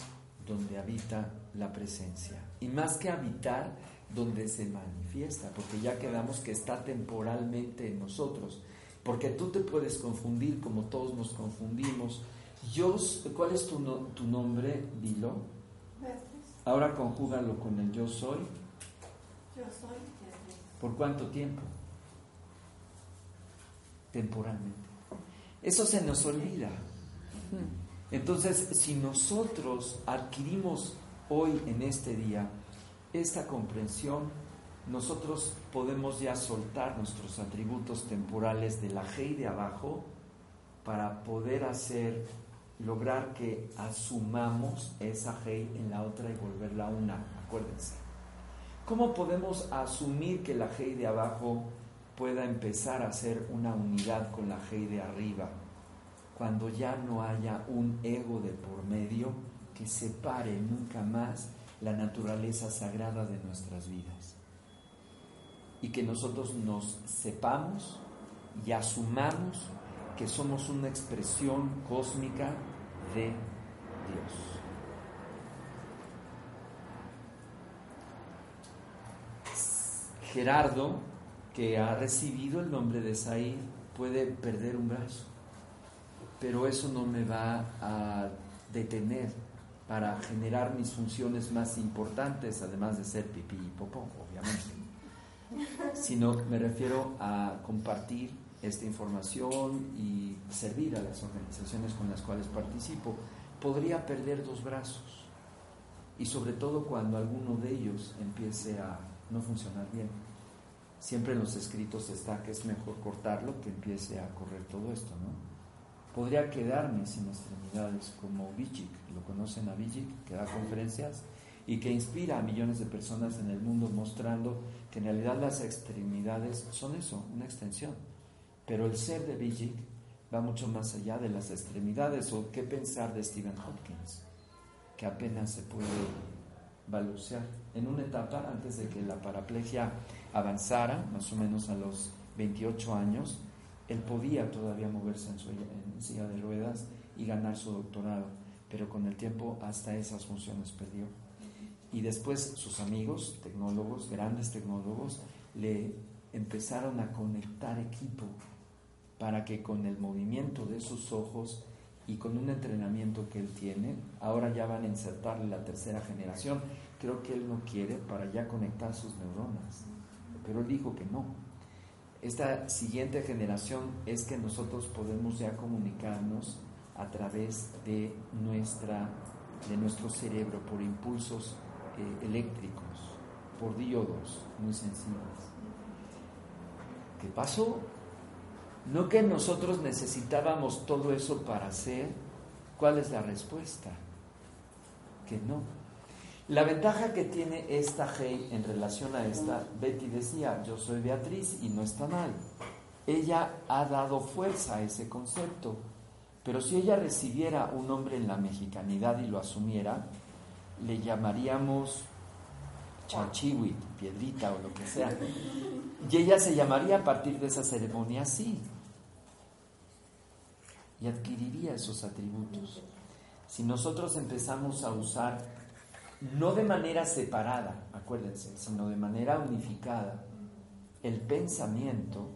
donde habita la presencia. Y más que habitar, donde se manifiesta, porque ya quedamos que está temporalmente en nosotros. Porque tú te puedes confundir como todos nos confundimos. Yo, ¿Cuál es tu, tu nombre? Dilo. Ahora conjúgalo con el yo soy. Yo soy. ¿Por cuánto tiempo? Temporalmente. Eso se nos olvida. Entonces, si nosotros adquirimos hoy en este día esta comprensión, nosotros podemos ya soltar nuestros atributos temporales de la G de abajo para poder hacer, lograr que asumamos esa G en la otra y volverla una. Acuérdense. ¿Cómo podemos asumir que la G de abajo pueda empezar a ser una unidad con la G de arriba cuando ya no haya un ego de por medio que separe nunca más la naturaleza sagrada de nuestras vidas? Y que nosotros nos sepamos y asumamos que somos una expresión cósmica de Dios. Gerardo, que ha recibido el nombre de Said, puede perder un brazo, pero eso no me va a detener para generar mis funciones más importantes, además de ser pipí y popó, obviamente. Sino me refiero a compartir esta información y servir a las organizaciones con las cuales participo. Podría perder dos brazos y sobre todo cuando alguno de ellos empiece a no funcionar bien. Siempre en los escritos está que es mejor cortarlo que empiece a correr todo esto, ¿no? Podría quedarme sin extremidades como Vijik, conocen a Vijik, que da conferencias y que inspira a millones de personas en el mundo mostrando que en realidad las extremidades son eso, una extensión. Pero el ser de Vijik va mucho más allá de las extremidades o qué pensar de Stephen Hopkins, que apenas se puede balbucear en una etapa antes de que la paraplegia avanzara, más o menos a los 28 años, él podía todavía moverse en, su, en silla de ruedas y ganar su doctorado, pero con el tiempo hasta esas funciones perdió. Y después sus amigos, tecnólogos, grandes tecnólogos, le empezaron a conectar equipo para que con el movimiento de sus ojos y con un entrenamiento que él tiene, ahora ya van a insertarle la tercera generación. Creo que él no quiere para ya conectar sus neuronas, pero él dijo que no. Esta siguiente generación es que nosotros podemos ya comunicarnos a través de, nuestra, de nuestro cerebro por impulsos eh, eléctricos, por diodos muy sensibles. ¿Qué pasó? No que nosotros necesitábamos todo eso para hacer. ¿Cuál es la respuesta? Que no. La ventaja que tiene esta Hey en relación a esta, Betty decía, yo soy Beatriz y no está mal. Ella ha dado fuerza a ese concepto, pero si ella recibiera un hombre en la mexicanidad y lo asumiera, le llamaríamos Chachiwi, piedrita o lo que sea. Y ella se llamaría a partir de esa ceremonia así. Y adquiriría esos atributos. Si nosotros empezamos a usar no de manera separada, acuérdense, sino de manera unificada, el pensamiento,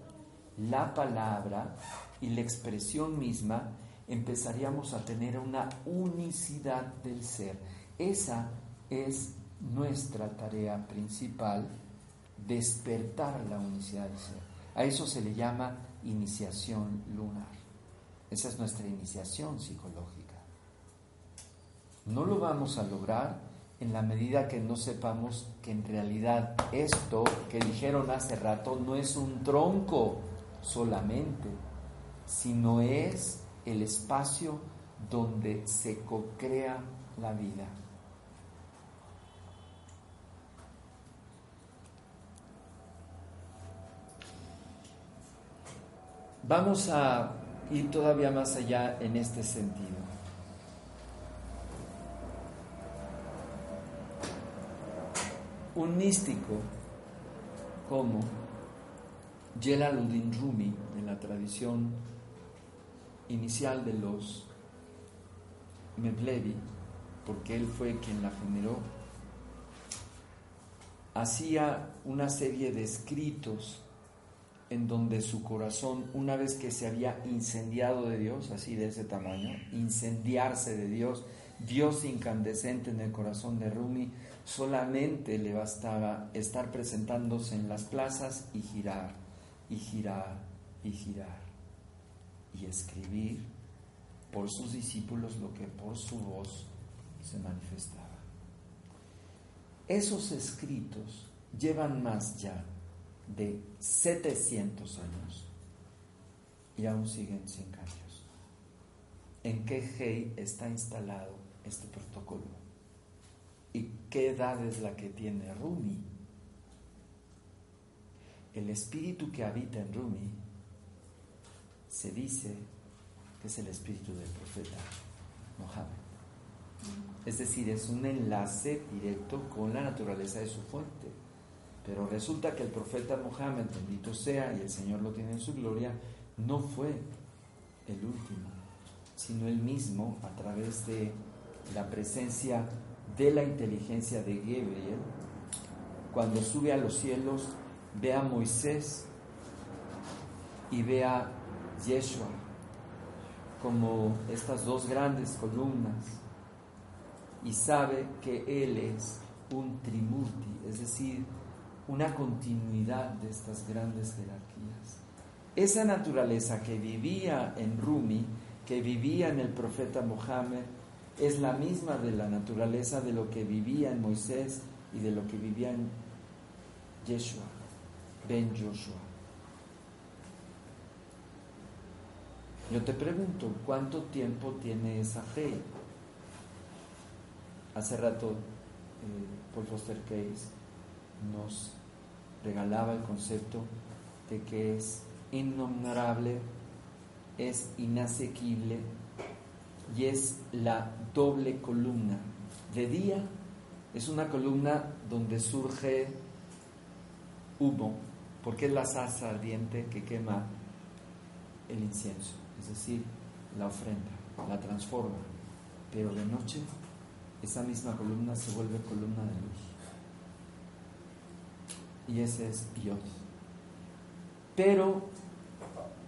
la palabra y la expresión misma, empezaríamos a tener una unicidad del ser. Esa es nuestra tarea principal, despertar la unicidad del ser. A eso se le llama iniciación lunar. Esa es nuestra iniciación psicológica. No lo vamos a lograr en la medida que no sepamos que en realidad esto que dijeron hace rato no es un tronco solamente, sino es el espacio donde se co-crea la vida. Vamos a ir todavía más allá en este sentido. un místico como Jalaluddin Rumi, en la tradición inicial de los Mevlevi, porque él fue quien la generó, hacía una serie de escritos en donde su corazón, una vez que se había incendiado de Dios, así de ese tamaño, incendiarse de Dios, Dios incandescente en el corazón de Rumi, solamente le bastaba estar presentándose en las plazas y girar, y girar, y girar, y escribir por sus discípulos lo que por su voz se manifestaba. Esos escritos llevan más ya de 700 años y aún siguen sin cambios. ¿En qué Hei está instalado este protocolo? ¿Y qué edad es la que tiene Rumi? El espíritu que habita en Rumi se dice que es el espíritu del profeta Mohammed. Es decir, es un enlace directo con la naturaleza de su fuente. Pero resulta que el profeta Mohammed, bendito sea, y el Señor lo tiene en su gloria, no fue el último, sino él mismo a través de la presencia de la inteligencia de Gabriel, cuando sube a los cielos, ve a Moisés y ve a Yeshua como estas dos grandes columnas y sabe que Él es un trimurti, es decir, una continuidad de estas grandes jerarquías. Esa naturaleza que vivía en Rumi, que vivía en el profeta Mohammed, es la misma de la naturaleza de lo que vivía en Moisés y de lo que vivía en Yeshua, Ben Joshua. Yo te pregunto, ¿cuánto tiempo tiene esa fe? Hace rato eh, Paul Foster Case nos regalaba el concepto de que es innombrable, es inasequible, y es la doble columna. De día es una columna donde surge humo, porque es la salsa ardiente que quema el incienso, es decir, la ofrenda, la transforma. Pero de noche esa misma columna se vuelve columna de luz. Y ese es Yod. Pero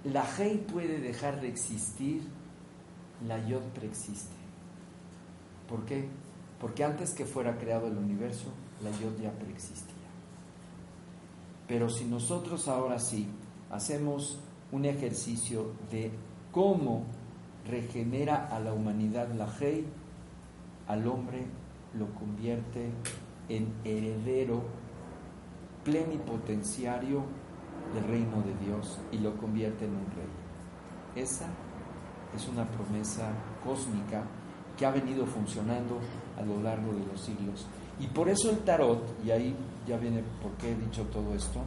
la Hei puede dejar de existir, la Yod preexiste. ¿Por qué? Porque antes que fuera creado el universo, la Yod ya preexistía. Pero si nosotros ahora sí hacemos un ejercicio de cómo regenera a la humanidad la Hei, al hombre lo convierte en heredero plenipotenciario del reino de Dios y lo convierte en un rey. Esa es una promesa cósmica que ha venido funcionando a lo largo de los siglos. Y por eso el tarot, y ahí ya viene por qué he dicho todo esto,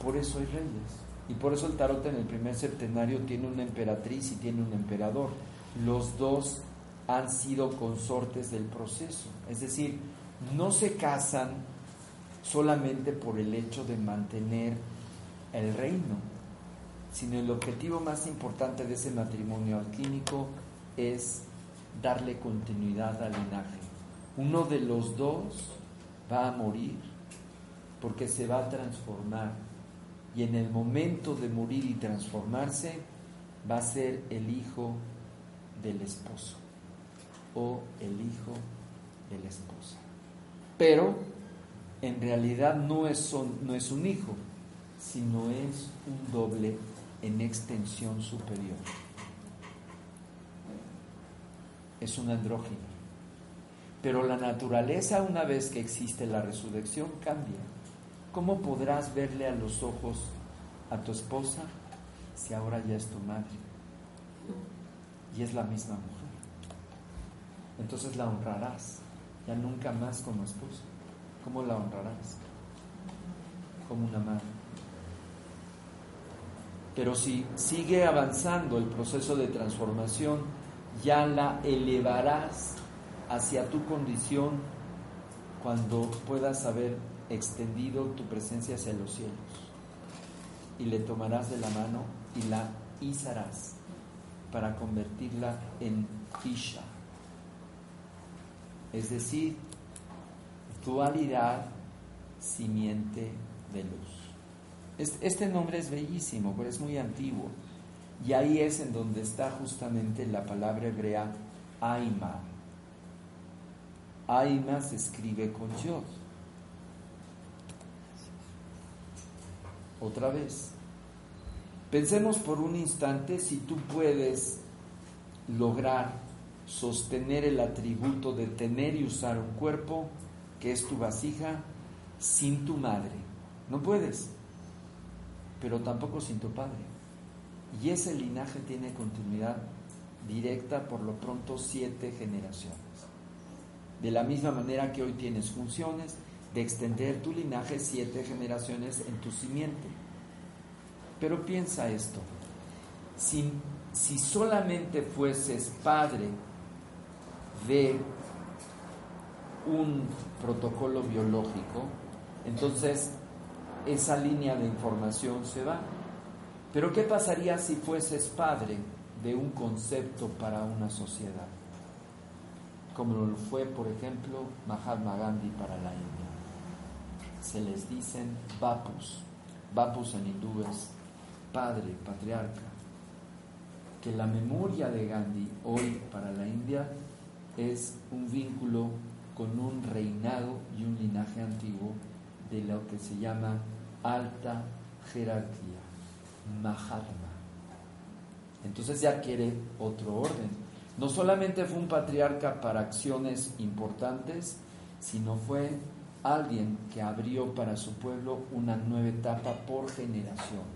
por eso hay reyes. Y por eso el tarot en el primer septenario tiene una emperatriz y tiene un emperador. Los dos han sido consortes del proceso. Es decir, no se casan solamente por el hecho de mantener el reino, sino el objetivo más importante de ese matrimonio alquímico es darle continuidad al linaje. Uno de los dos va a morir porque se va a transformar y en el momento de morir y transformarse va a ser el hijo del esposo o el hijo de la esposa. Pero en realidad no es, no es un hijo, sino es un doble en extensión superior. Es un andrógino. Pero la naturaleza, una vez que existe la resurrección, cambia. ¿Cómo podrás verle a los ojos a tu esposa si ahora ya es tu madre? Y es la misma mujer. Entonces la honrarás, ya nunca más como esposa. ¿Cómo la honrarás? Como una madre. Pero si sigue avanzando el proceso de transformación, ya la elevarás hacia tu condición cuando puedas haber extendido tu presencia hacia los cielos. Y le tomarás de la mano y la izarás para convertirla en Isha. Es decir, dualidad, simiente de luz. Este nombre es bellísimo, pero es muy antiguo. Y ahí es en donde está justamente la palabra hebrea Aima. Aima se escribe con Yod. Otra vez. Pensemos por un instante si tú puedes lograr sostener el atributo de tener y usar un cuerpo que es tu vasija sin tu madre. No puedes, pero tampoco sin tu padre. Y ese linaje tiene continuidad directa por lo pronto siete generaciones. De la misma manera que hoy tienes funciones, de extender tu linaje siete generaciones en tu simiente. Pero piensa esto, si, si solamente fueses padre de un protocolo biológico, entonces esa línea de información se va. Pero ¿qué pasaría si fueses padre de un concepto para una sociedad? Como lo fue, por ejemplo, Mahatma Gandhi para la India se les dicen Bapus. Bapus en hindú es padre, patriarca. Que la memoria de Gandhi hoy para la India es un vínculo con un reinado y un linaje antiguo de lo que se llama alta jerarquía, Mahatma. Entonces ya quiere otro orden. No solamente fue un patriarca para acciones importantes, sino fue alguien que abrió para su pueblo una nueva etapa por generaciones.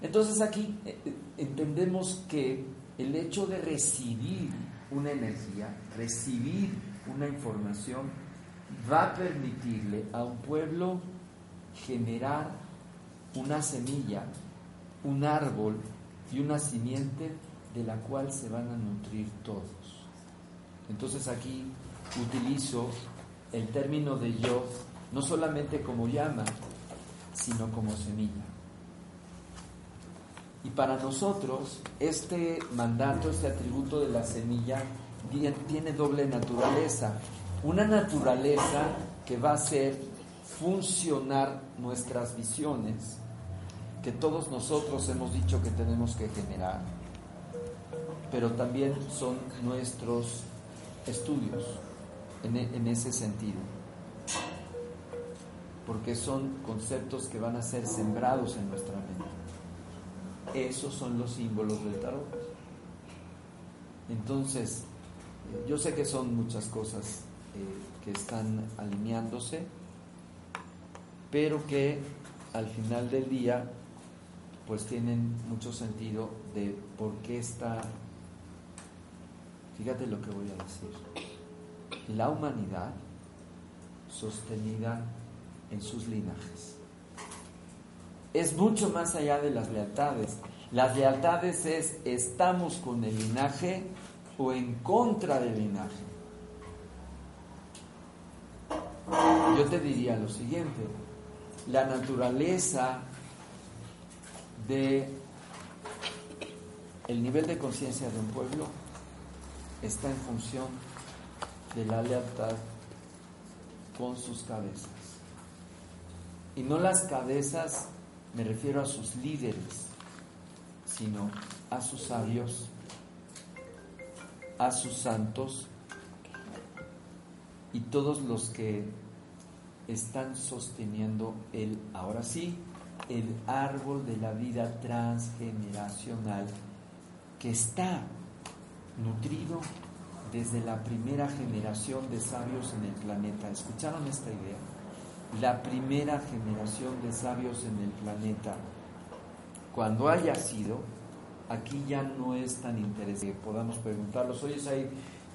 Entonces aquí eh, eh, entendemos que el hecho de recibir una energía, recibir una información, va a permitirle a un pueblo generar una semilla, un árbol y una simiente de la cual se van a nutrir todos. Entonces aquí utilizo el término de yo no solamente como llama, sino como semilla. Y para nosotros este mandato, este atributo de la semilla tiene doble naturaleza. Una naturaleza que va a hacer funcionar nuestras visiones, que todos nosotros hemos dicho que tenemos que generar, pero también son nuestros estudios en, en ese sentido, porque son conceptos que van a ser sembrados en nuestra mente. Esos son los símbolos del tarot. Entonces, yo sé que son muchas cosas eh, que están alineándose, pero que al final del día pues tienen mucho sentido de por qué está, fíjate lo que voy a decir, la humanidad sostenida en sus linajes. Es mucho más allá de las lealtades. Las lealtades es estamos con el linaje o en contra del linaje. Yo te diría lo siguiente, la naturaleza de el nivel de conciencia de un pueblo está en función de la lealtad con sus cabezas. Y no las cabezas, me refiero a sus líderes, sino a sus sabios, a sus santos y todos los que están sosteniendo el, ahora sí, el árbol de la vida transgeneracional que está nutrido desde la primera generación de sabios en el planeta. ¿Escucharon esta idea? La primera generación de sabios en el planeta, cuando haya sido, aquí ya no es tan interesante que podamos preguntarlos. Oye, ahí,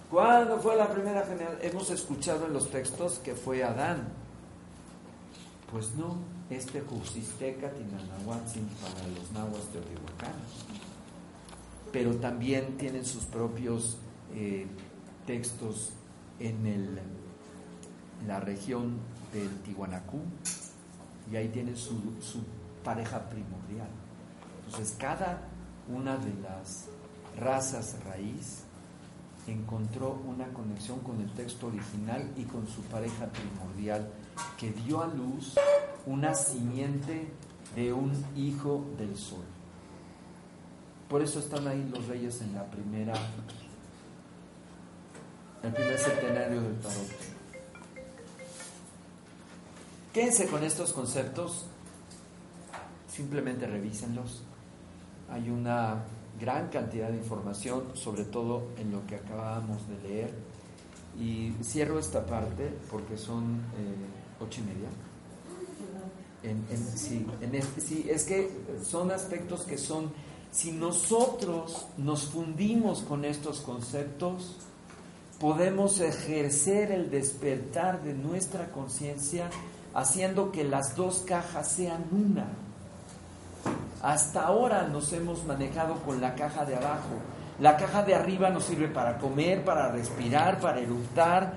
¿cuándo fue la primera generación? Hemos escuchado en los textos que fue Adán. Pues no, este Juxisteca Tinanahuatzin para los nahuas teotihuacanos. Pero también tienen sus propios eh, textos en el, la región del Tihuanacú y ahí tienen su, su pareja primordial. Entonces, cada una de las razas raíz encontró una conexión con el texto original y con su pareja primordial, que dio a luz una simiente de un hijo del sol. Por eso están ahí los reyes en la primera, el primer centenario del tarot. Quédense con estos conceptos, simplemente revísenlos hay una gran cantidad de información, sobre todo en lo que acabamos de leer. Y cierro esta parte porque son eh, ocho y media. sí, sí, es que son aspectos que son, si nosotros nos fundimos con estos conceptos, podemos ejercer el despertar de nuestra conciencia haciendo que las dos cajas sean una. Hasta ahora nos hemos manejado con la caja de abajo. La caja de arriba nos sirve para comer, para respirar, para eructar,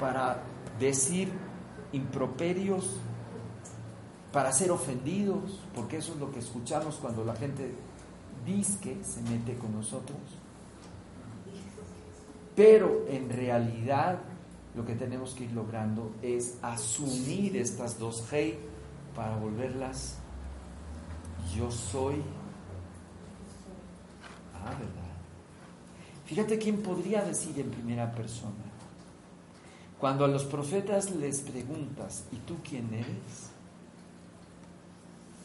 para decir improperios, para ser ofendidos, porque eso es lo que escuchamos cuando la gente dice que se mete con nosotros. Pero en realidad lo que tenemos que ir logrando es asumir estas dos hey para volverlas yo soy. Ah, ¿verdad? Fíjate quién podría decir en primera persona. Cuando a los profetas les preguntas, ¿y tú quién eres?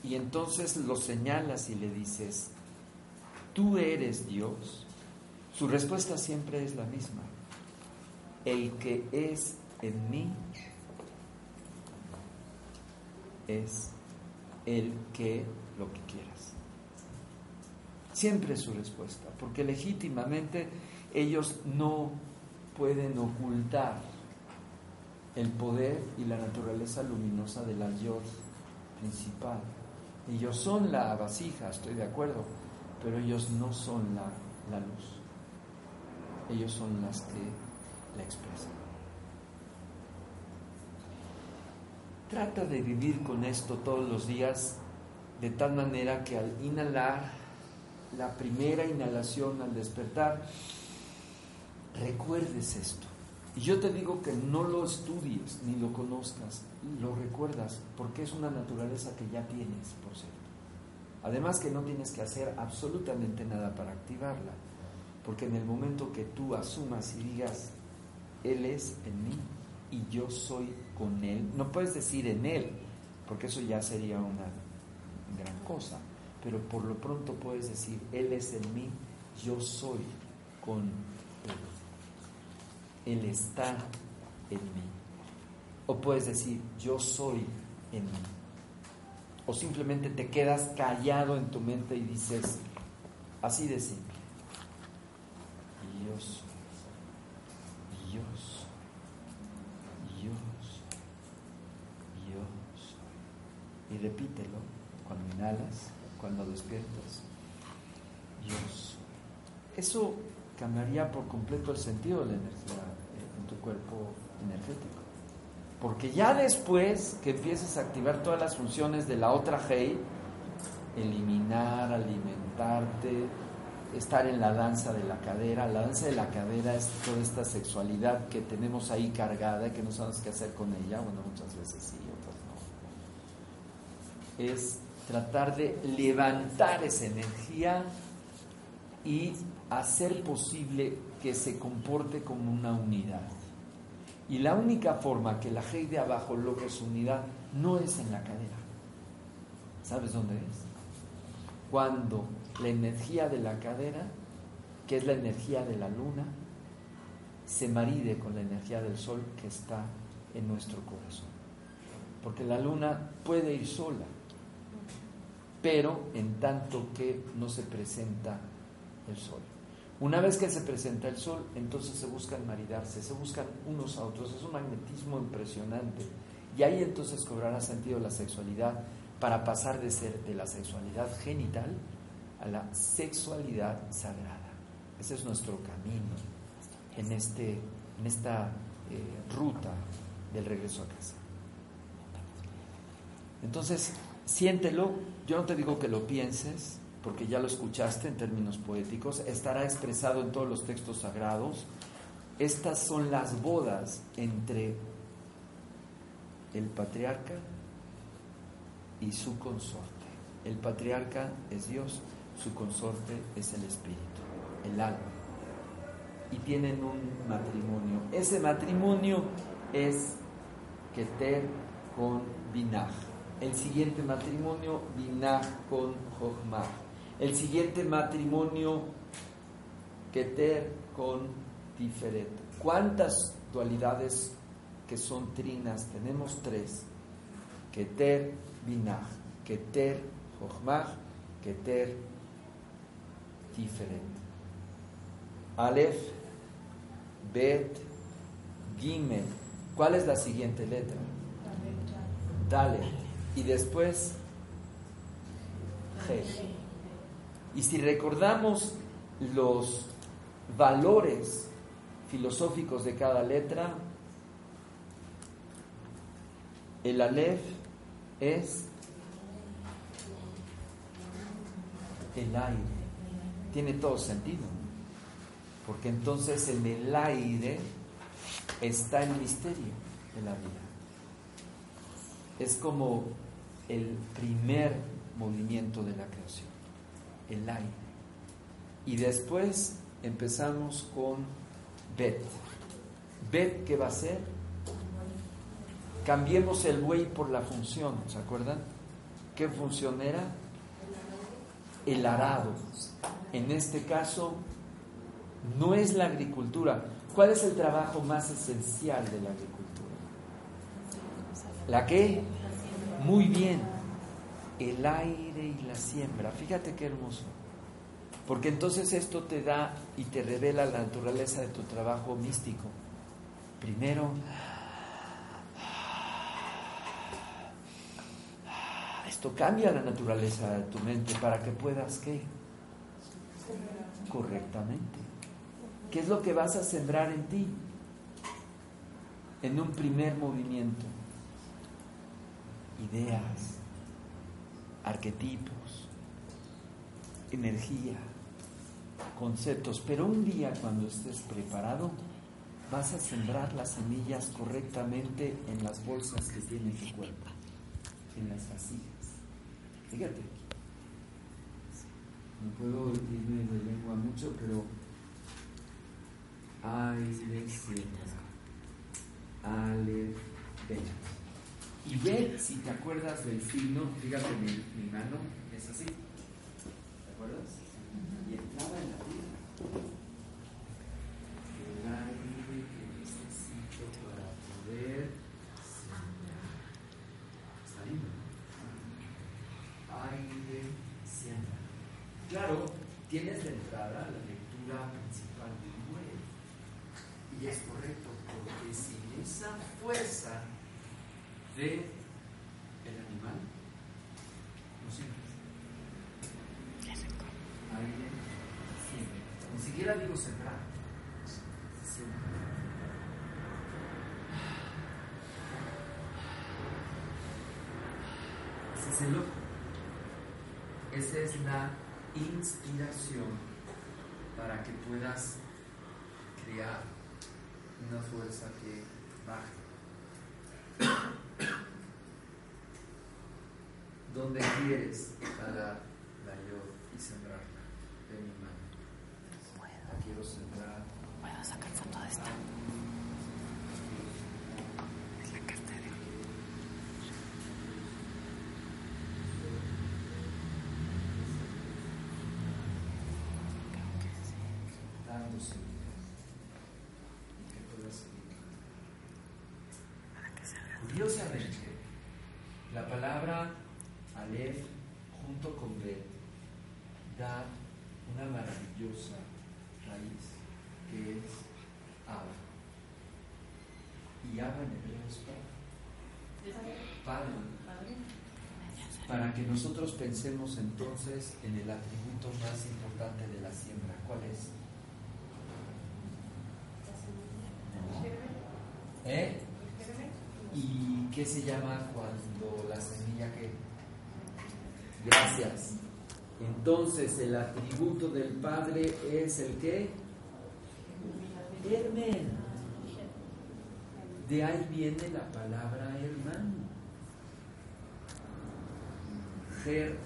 Y entonces lo señalas y le dices, tú eres Dios. Su respuesta siempre es la misma. El que es en mí es el que lo que quieras. Siempre es su respuesta, porque legítimamente ellos no pueden ocultar el poder y la naturaleza luminosa de la Dios principal. Ellos son la vasija, estoy de acuerdo, pero ellos no son la, la luz. Ellos son las que la expresan. Trata de vivir con esto todos los días de tal manera que al inhalar, la primera inhalación al despertar, recuerdes esto. Y yo te digo que no lo estudies ni lo conozcas, lo recuerdas, porque es una naturaleza que ya tienes, por cierto. Además que no tienes que hacer absolutamente nada para activarla, porque en el momento que tú asumas y digas, Él es en mí y yo soy con Él, no puedes decir en Él, porque eso ya sería una gran cosa, pero por lo pronto puedes decir, Él es en mí, yo soy con Él. Él está en mí. O puedes decir, yo soy en mí. O simplemente te quedas callado en tu mente y dices, así de simple, yo soy, yo soy. Y repítelo cuando inhalas, cuando despiertas, soy. Eso cambiaría por completo el sentido de la energía en tu cuerpo energético. Porque ya después que empieces a activar todas las funciones de la otra Hei, eliminar, alimentarte, estar en la danza de la cadera, la danza de la cadera es toda esta sexualidad que tenemos ahí cargada y que no sabemos qué hacer con ella, bueno, muchas veces sí, otras no. Es tratar de levantar esa energía y hacer posible que se comporte como una unidad. Y la única forma que la Hei de abajo logre su unidad no es en la cadera. ¿Sabes dónde es? Cuando la energía de la cadera, que es la energía de la luna, se maride con la energía del sol que está en nuestro corazón. Porque la luna puede ir sola, pero en tanto que no se presenta el sol. Una vez que se presenta el sol, entonces se buscan maridarse, se buscan unos a otros. Es un magnetismo impresionante. Y ahí entonces cobrará sentido la sexualidad para pasar de ser de la sexualidad genital a la sexualidad sagrada. Ese es nuestro camino en, este, en esta eh, ruta del regreso a casa. Entonces, siéntelo. Yo no te digo que lo pienses, porque ya lo escuchaste en términos poéticos, estará expresado en todos los textos sagrados. Estas son las bodas entre el patriarca y su consorte. El patriarca es Dios, su consorte es el espíritu, el alma. Y tienen un matrimonio. Ese matrimonio es Keter con Binah. El siguiente matrimonio, Binah con Jochmah el siguiente matrimonio, Keter con Tiferet. ¿Cuántas dualidades que son trinas? Tenemos tres. Keter, Binah. Keter, Jochmah. Keter, Tiferet. Aleph, Bet, Gimel. ¿Cuál es la siguiente letra? Dale. Y después. Y si recordamos los valores filosóficos de cada letra, el Aleph es el aire. Tiene todo sentido. Porque entonces en el aire está el misterio de la vida. Es como el primer movimiento de la creación el aire. Y después empezamos con Bet. Bet, ¿qué va a ser? Cambiemos el buey por la función, ¿se acuerdan? ¿Qué función era? El arado. En este caso, no es la agricultura. ¿Cuál es el trabajo más esencial de la agricultura? ¿La qué? Muy bien, el aire y la siembra. Fíjate qué hermoso. Porque entonces esto te da y te revela la naturaleza de tu trabajo místico. Primero, esto cambia la naturaleza de tu mente para que puedas qué? Correctamente. ¿Qué es lo que vas a sembrar en ti? En un primer movimiento. Ideas arquetipos, energía, conceptos, pero un día cuando estés preparado, vas a sembrar las semillas correctamente en las bolsas que tiene tu cuerpo, en las vasijas. Fíjate, no puedo irme de lengua mucho, pero aire, ale. Y ve si te acuerdas del signo, fíjate mi, mi mano, es así. ¿Te acuerdas? Y entraba en la vida. El aire que necesito para poder lindo. Aire. Claro, tienes de entrada la lectura principal del muere. Y es correcto, porque sin esa fuerza de el animal, no siembras. Aire, siembra. Ni siquiera digo sembrar. Siembra. Ese es el ojo. Esa es la inspiración para que puedas crear una fuerza que baje. ¿Dónde quieres para la yo y sembrarla? De mi mano. La quiero sembrar. Puedo sacar foto de esta. Es la carta de dando semillas y que pueda seguir. Curiosamente, la palabra Aleph junto con Bet da una maravillosa raíz que es Abba. Y Abba en hebreo es Padre. Padre. Para que nosotros pensemos entonces en el atributo más importante de la siembra. ¿Cuál es? ¿Eh? ¿Y qué se llama cuando la semilla que? Gracias. Entonces el atributo del Padre es el qué? Hermen. De ahí viene la palabra hermano. Germán.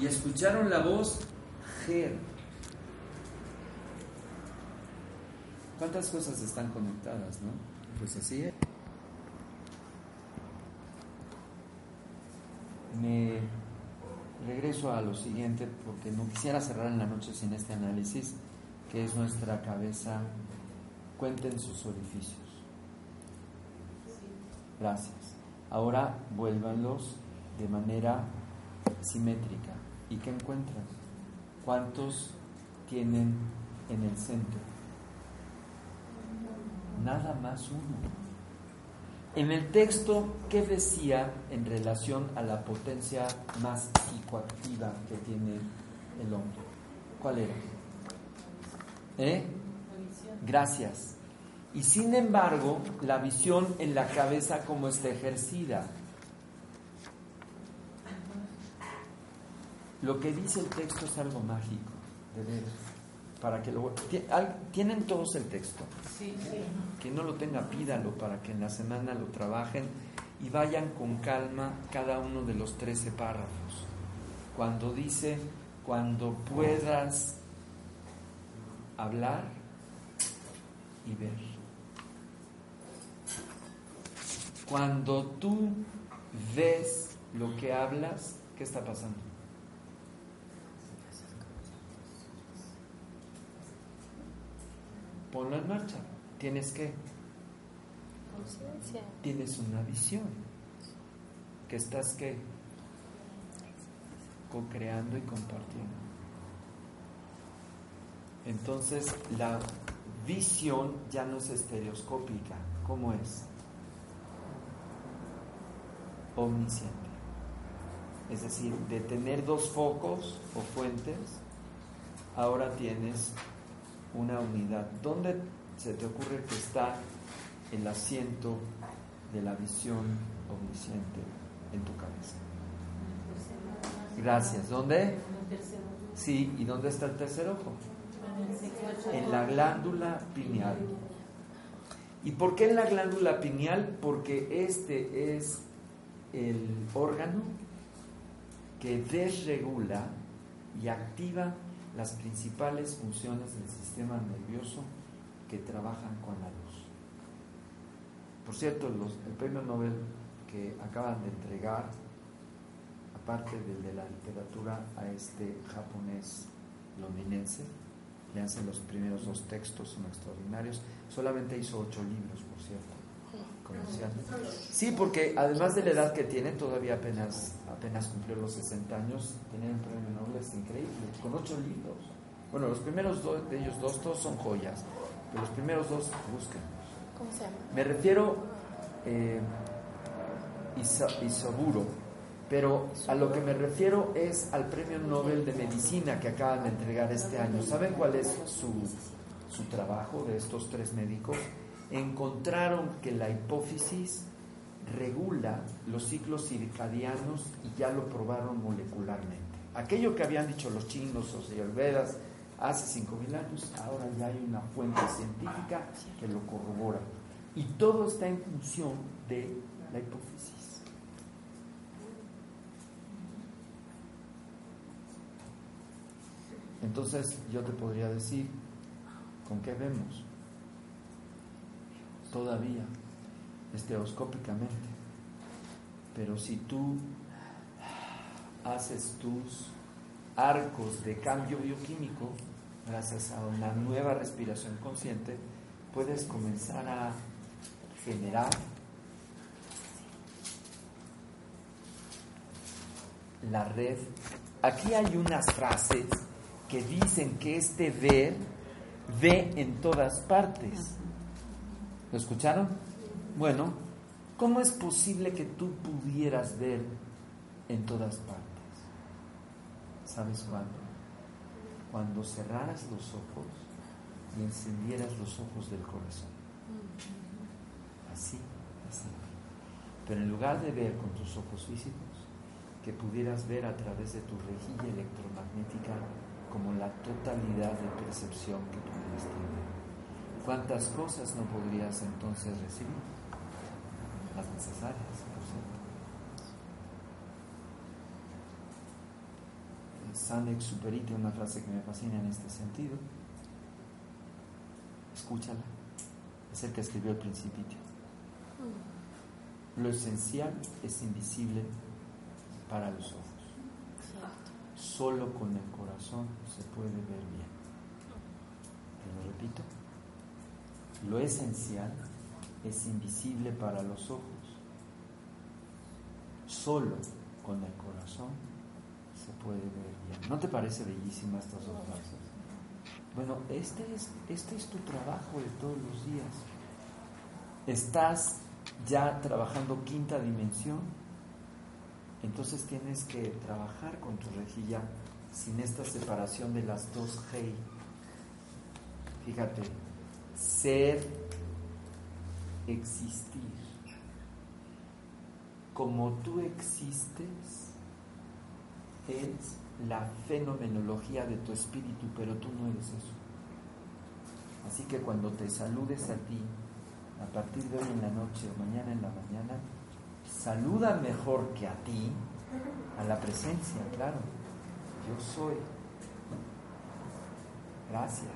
Y escucharon la voz Ger. ¿Cuántas cosas están conectadas, no? Pues así es. Me regreso a lo siguiente porque no quisiera cerrar en la noche sin este análisis, que es nuestra cabeza. Cuenten sus orificios. Gracias. Ahora vuélvanlos de manera simétrica. ¿Y qué encuentran? ¿Cuántos tienen en el centro? Nada más uno. En el texto, ¿qué decía en relación a la potencia más psicoactiva que tiene el hombre? ¿Cuál era? ¿Eh? Gracias. Y sin embargo, la visión en la cabeza como está ejercida. Lo que dice el texto es algo mágico, de veras. Para que lo tienen todos el texto. Sí, sí. Quien no lo tenga, pídalo para que en la semana lo trabajen y vayan con calma cada uno de los 13 párrafos. Cuando dice, cuando puedas hablar y ver. Cuando tú ves lo que hablas, ¿qué está pasando? Ponlo en marcha. Tienes que. Conciencia. Tienes una visión. Que estás que co-creando y compartiendo. Entonces la visión ya no es estereoscópica. ¿Cómo es? Omnisciente. Es decir, de tener dos focos o fuentes, ahora tienes una unidad. ¿Dónde se te ocurre que está el asiento de la visión omnisciente en tu cabeza? Gracias. ¿Dónde? Sí, ¿y dónde está el tercer ojo? En la glándula pineal. ¿Y por qué en la glándula pineal? Porque este es el órgano que desregula y activa las principales funciones del sistema nervioso que trabajan con la luz. Por cierto, los, el premio Nobel que acaban de entregar, aparte del de la literatura, a este japonés londinense, le hacen los primeros dos textos, son extraordinarios, solamente hizo ocho libros, por cierto, Sí, porque además de la edad que tiene, todavía apenas, apenas cumplió los 60 años, tener un premio Nobel es increíble, con ocho libros. Bueno, los primeros dos de ellos dos, todos son joyas, pero los primeros dos, busquen. ¿Cómo se llama? Me refiero eh, Isa- Isaburo, pero a lo que me refiero es al Premio Nobel de Medicina que acaban de entregar este año. ¿Saben cuál es su, su trabajo de estos tres médicos? Encontraron que la hipófisis regula los ciclos circadianos y ya lo probaron molecularmente. Aquello que habían dicho los chinos o ayurvedas hace 5.000 años, ahora ya hay una fuente científica que lo corrobora. Y todo está en función de la hipófisis. Entonces yo te podría decir, ¿con qué vemos? Todavía, estereoscópicamente. Pero si tú haces tus arcos de cambio bioquímico, gracias a una nueva respiración consciente, puedes comenzar a generar la red. Aquí hay unas frases que dicen que este ver ve en todas partes. ¿Lo escucharon? Bueno, ¿cómo es posible que tú pudieras ver en todas partes? ¿Sabes cuándo? Cuando cerraras los ojos y encendieras los ojos del corazón. Así, así. Pero en lugar de ver con tus ojos físicos, que pudieras ver a través de tu rejilla electromagnética como la totalidad de percepción que pudieras tener. ¿Cuántas cosas no podrías entonces recibir? Las necesarias, por cierto. Sanex Superi tiene una frase que me fascina en este sentido. Escúchala. Es el que escribió el Principito. Lo esencial es invisible para los ojos. Solo con el corazón se puede ver bien. Te lo repito. Lo esencial es invisible para los ojos. Solo con el corazón se puede ver bien. ¿No te parece bellísima estas dos frases? Bueno, este es, este es tu trabajo de todos los días. Estás ya trabajando quinta dimensión, entonces tienes que trabajar con tu rejilla sin esta separación de las dos G. Fíjate, ser, existir. Como tú existes, es la fenomenología de tu espíritu, pero tú no eres eso. Así que cuando te saludes a ti, a partir de hoy en la noche o mañana en la mañana, saluda mejor que a ti, a la presencia, claro. Yo soy. Gracias.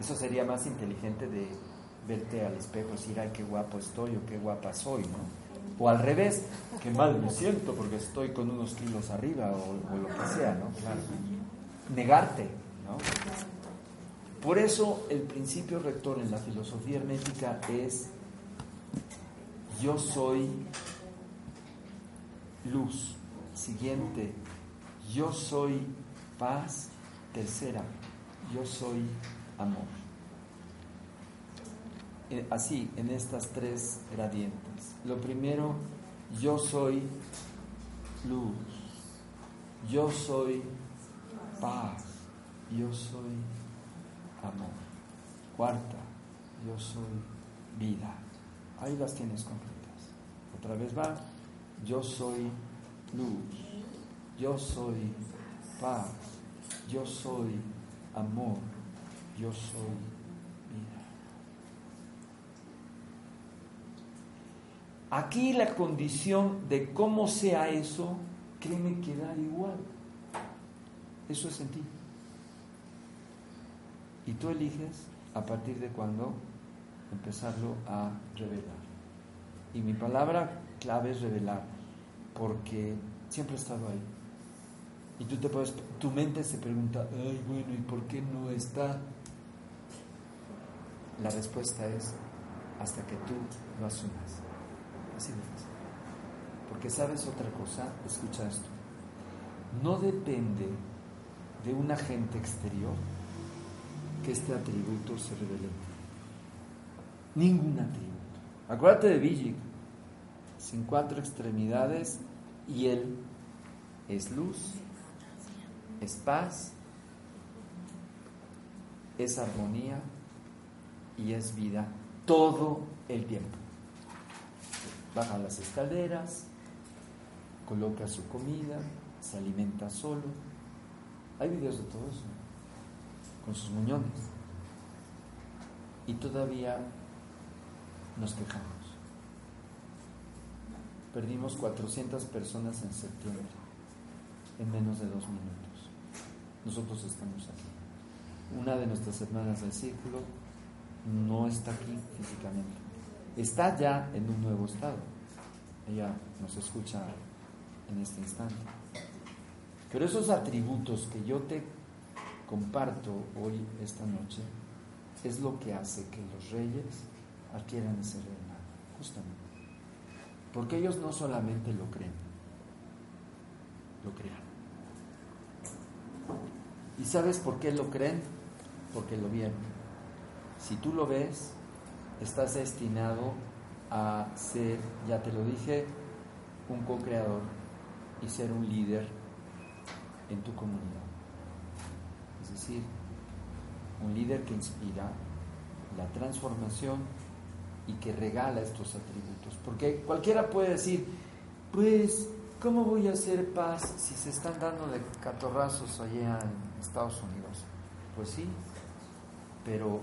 Eso sería más inteligente de verte al espejo y decir, ay, qué guapo estoy o qué guapa soy, ¿no? O al revés, qué mal me siento porque estoy con unos kilos arriba o, o lo que sea, ¿no? Claro. Negarte, ¿no? Por eso el principio rector en la filosofía hermética es yo soy luz. Siguiente, yo soy paz. Tercera, yo soy amor. Eh, Así, en estas tres gradientes. Lo primero, yo soy luz. Yo soy paz. Yo soy amor. Cuarta, yo soy vida. Ahí las tienes completas. Otra vez va, yo soy luz. yo soy paz, yo soy amor, yo soy vida. Aquí la condición de cómo sea eso, créeme que da igual. Eso es en ti. Y tú eliges a partir de cuándo empezarlo a revelar. Y mi palabra clave es revelar, porque siempre he estado ahí. Y tú te puedes, tu mente se pregunta, ay, bueno, ¿y por qué no está? La respuesta es hasta que tú lo asumas. Así de. Porque sabes otra cosa, escucha esto. No depende de un agente exterior que este atributo se revele. Ningún atributo. Acuérdate de Villic, sin cuatro extremidades y él es luz, es paz, es armonía y es vida todo el tiempo. Baja las escaleras, coloca su comida, se alimenta solo. Hay videos de todo eso, con sus muñones. Y todavía nos quejamos. Perdimos 400 personas en septiembre, en menos de dos minutos. Nosotros estamos aquí. Una de nuestras hermanas del círculo no está aquí físicamente. Está ya en un nuevo estado. Ella nos escucha en este instante. Pero esos atributos que yo te comparto hoy, esta noche, es lo que hace que los reyes adquieran ese reinado, justamente. Porque ellos no solamente lo creen, lo crean. ¿Y sabes por qué lo creen? Porque lo vieron. Si tú lo ves, estás destinado a ser, ya te lo dije, un co-creador y ser un líder en tu comunidad. Es decir, un líder que inspira la transformación y que regala estos atributos. Porque cualquiera puede decir, pues, ¿cómo voy a hacer paz si se están dando de catorrazos allá en Estados Unidos? Pues sí, pero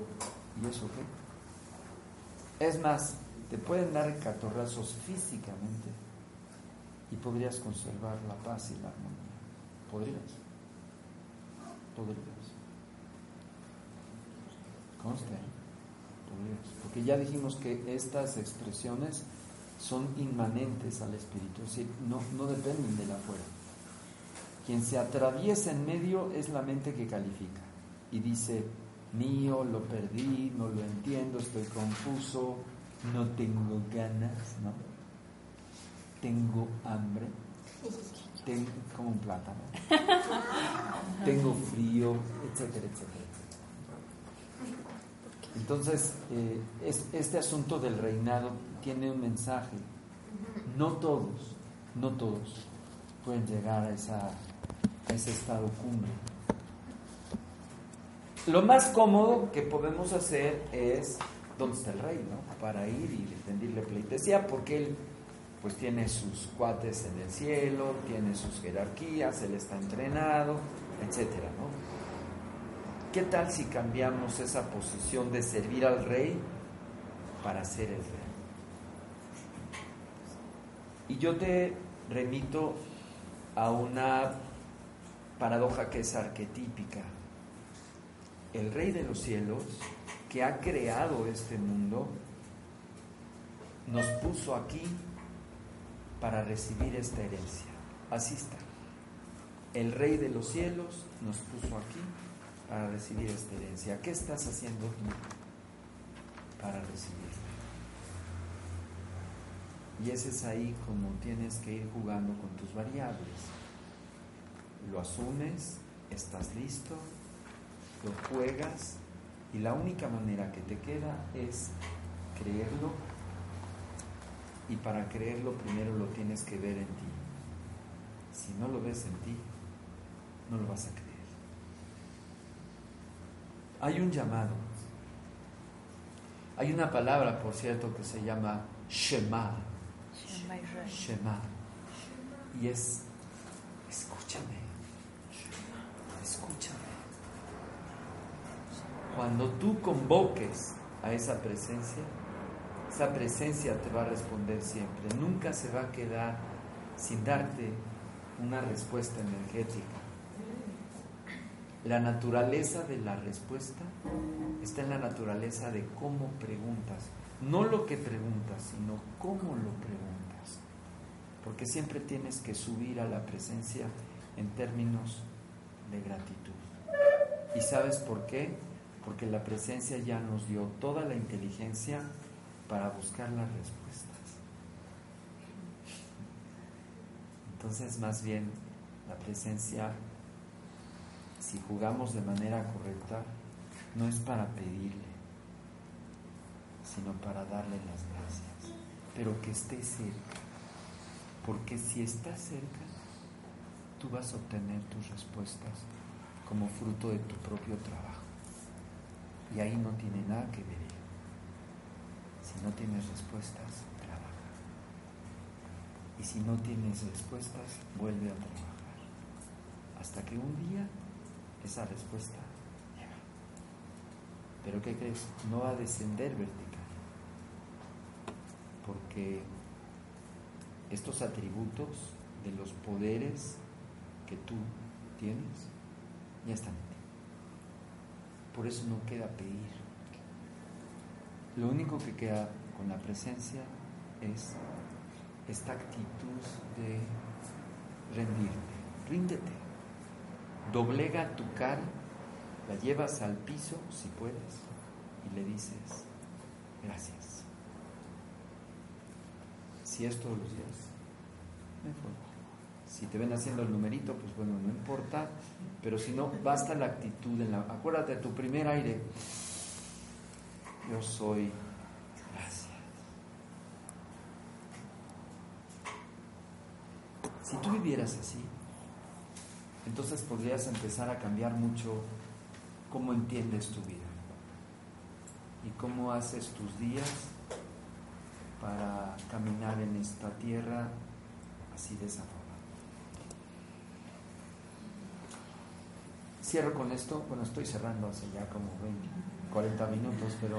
¿y eso qué? Es más, te pueden dar catorrazos físicamente y podrías conservar la paz y la armonía. Podrías. Podrías. Conste. Podrías. Porque ya dijimos que estas expresiones son inmanentes al espíritu, es decir, no, no dependen de la afuera. Quien se atraviesa en medio es la mente que califica y dice, mío, lo perdí, no lo entiendo, estoy confuso, no tengo ganas, ¿no? Tengo hambre, tengo como un plátano, tengo frío, etcétera, etcétera. Entonces, eh, es, este asunto del reinado tiene un mensaje. No todos, no todos pueden llegar a, esa, a ese estado cumbre. Lo más cómodo que podemos hacer es dónde está el rey, ¿no? Para ir y rendirle pleitesía, porque él pues tiene sus cuates en el cielo, tiene sus jerarquías, él está entrenado, etcétera, ¿no? ¿Qué tal si cambiamos esa posición de servir al rey para ser el rey? Y yo te remito a una paradoja que es arquetípica. El rey de los cielos, que ha creado este mundo, nos puso aquí para recibir esta herencia. Así está. El rey de los cielos nos puso aquí para recibir esta herencia. ¿Qué estás haciendo tú para recibirla? Y ese es ahí como tienes que ir jugando con tus variables. Lo asumes, estás listo, lo juegas y la única manera que te queda es creerlo y para creerlo primero lo tienes que ver en ti. Si no lo ves en ti, no lo vas a creer. Hay un llamado. Hay una palabra, por cierto, que se llama Shema. Shema. Y es escúchame, escúchame. Cuando tú convoques a esa presencia, esa presencia te va a responder siempre. Nunca se va a quedar sin darte una respuesta energética. La naturaleza de la respuesta está en la naturaleza de cómo preguntas. No lo que preguntas, sino cómo lo preguntas. Porque siempre tienes que subir a la presencia en términos de gratitud. ¿Y sabes por qué? Porque la presencia ya nos dio toda la inteligencia para buscar las respuestas. Entonces, más bien, la presencia, si jugamos de manera correcta, no es para pedirle, sino para darle las gracias, pero que esté cerca, porque si está cerca, tú vas a obtener tus respuestas como fruto de tu propio trabajo. Y ahí no tiene nada que ver. Si no tienes respuestas, trabaja. Y si no tienes respuestas, vuelve a trabajar. Hasta que un día esa respuesta llega. Pero ¿qué crees? No a descender vertical. Porque estos atributos de los poderes que tú tienes ya están. Por eso no queda pedir. Lo único que queda con la presencia es esta actitud de rendirte. Ríndete. Doblega tu cara, la llevas al piso si puedes y le dices gracias. Si es todos los días, mejor. Si te ven haciendo el numerito, pues bueno, no importa, pero si no, basta la actitud en la. Acuérdate, tu primer aire. Yo soy. Gracias. Si tú vivieras así, entonces podrías empezar a cambiar mucho cómo entiendes tu vida y cómo haces tus días para caminar en esta tierra así de esa forma. Cierro con esto, bueno, estoy cerrando hace ya como 20, 40 minutos, pero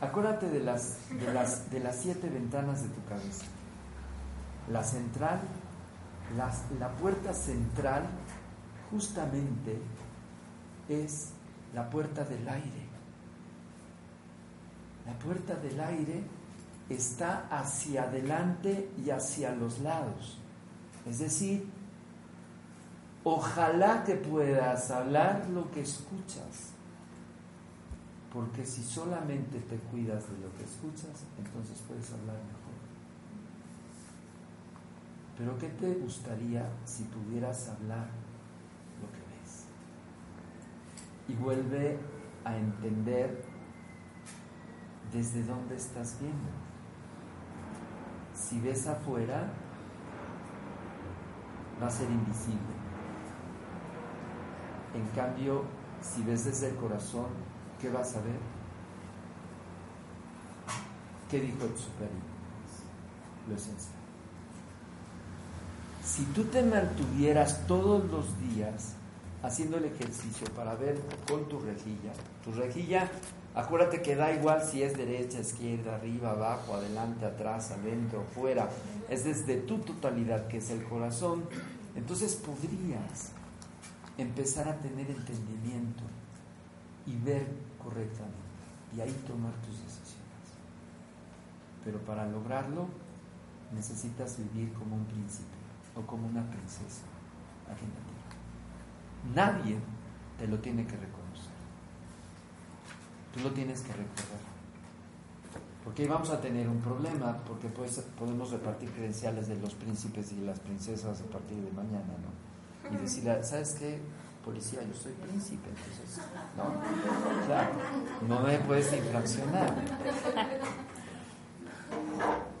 acuérdate de las, de las, de las siete ventanas de tu cabeza. La central, las, la puerta central justamente es la puerta del aire. La puerta del aire está hacia adelante y hacia los lados. Es decir, ojalá que puedas hablar lo que escuchas. Porque si solamente te cuidas de lo que escuchas, entonces puedes hablar mejor. Pero ¿qué te gustaría si pudieras hablar lo que ves? Y vuelve a entender desde dónde estás viendo. Si ves afuera, va a ser invisible. En cambio, si ves desde el corazón, ¿qué vas a ver? ¿Qué dijo el superior? Lo esencial. Si tú te mantuvieras todos los días haciendo el ejercicio para ver con tu rejilla, tu rejilla, acuérdate que da igual si es derecha, izquierda, arriba, abajo, adelante, atrás, adentro, fuera, es desde tu totalidad que es el corazón, entonces podrías empezar a tener entendimiento y ver correctamente y ahí tomar tus decisiones. Pero para lograrlo necesitas vivir como un príncipe o como una princesa aquí. Nadie te lo tiene que reconocer. Tú lo tienes que recordar. Porque ahí vamos a tener un problema, porque pues, podemos repartir credenciales de los príncipes y las princesas a partir de mañana, ¿no? Y decirle, ¿sabes qué? Policía, yo soy príncipe, entonces, ¿no? Claro, no me puedes infraccionar.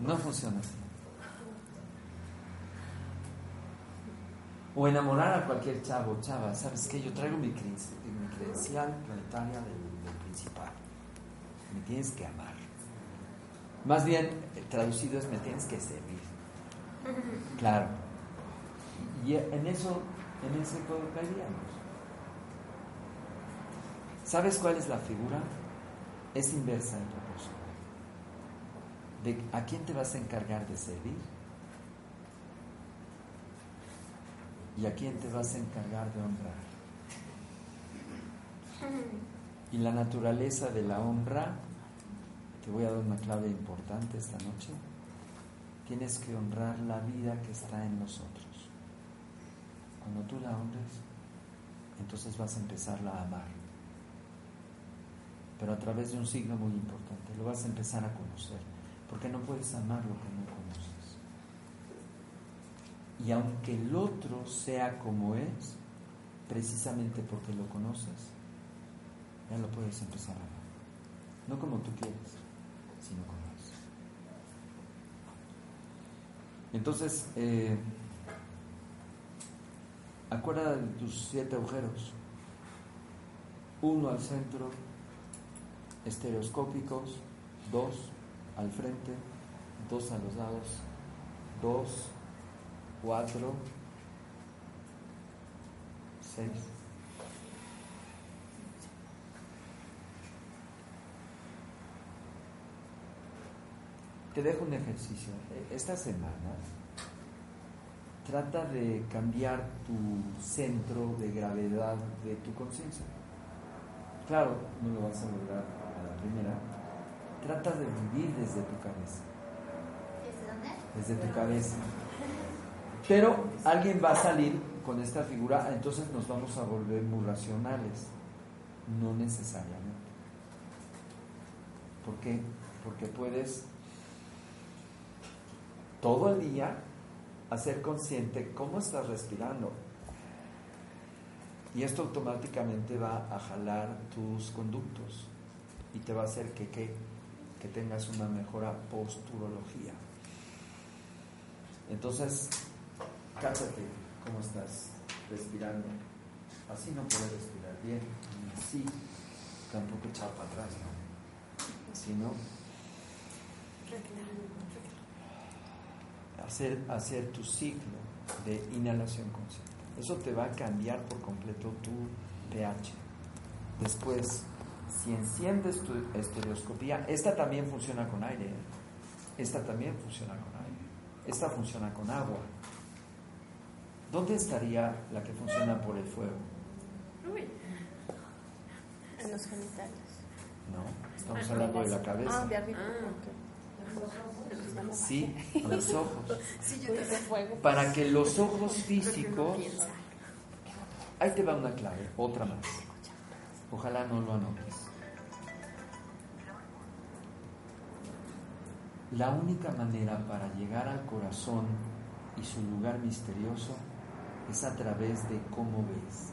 No funciona así. O enamorar a cualquier chavo, chava, ¿sabes qué? Yo traigo mi, credencial planetaria del, del principal. Me tienes que amar. Más bien, traducido es me tienes que servir. Claro. Y en eso, en ese caeríamos. ¿Sabes cuál es la figura? Es inversa en proporción. De a quién te vas a encargar de servir y a quién te vas a encargar de honrar. Y la naturaleza de la honra, te voy a dar una clave importante esta noche, tienes que honrar la vida que está en nosotros. Cuando tú la honres, entonces vas a empezarla a amar. Pero a través de un signo muy importante, lo vas a empezar a conocer, porque no puedes amar lo que no conoces. Y aunque el otro sea como es, precisamente porque lo conoces, ya lo puedes empezar a amar. No como tú quieres, sino como es. Entonces, eh, acuérdate de tus siete agujeros. Uno al centro, estereoscópicos, dos al frente, dos a los lados, dos, cuatro, seis. Te dejo un ejercicio. Esta semana trata de cambiar tu centro de gravedad de tu conciencia. Claro, no lo vas a lograr a la primera. Trata de vivir desde tu cabeza. ¿Desde dónde? Desde tu cabeza. Pero alguien va a salir con esta figura, entonces nos vamos a volver muy racionales. No necesariamente. ¿Por qué? Porque puedes todo el día hacer consciente cómo estás respirando. Y esto automáticamente va a jalar tus conductos y te va a hacer que, que, que tengas una mejora posturología. Entonces, cáchate cómo estás respirando. Así no puedes respirar bien, ni así, tampoco echar para atrás, ¿no? Sino hacer, hacer tu ciclo de inhalación consciente. Eso te va a cambiar por completo tu pH. Después, si enciendes tu estereoscopía, esta también funciona con aire. ¿eh? Esta también funciona con aire. Esta funciona con agua. ¿Dónde estaría la que funciona por el fuego? En los genitales. No, estamos hablando de la cabeza. Ah, de arriba. Sí, a los ojos. Sí, yo de fuego. Para que los ojos físicos... Ahí te va una clave, otra más. Ojalá no lo anotes. La única manera para llegar al corazón y su lugar misterioso es a través de cómo ves.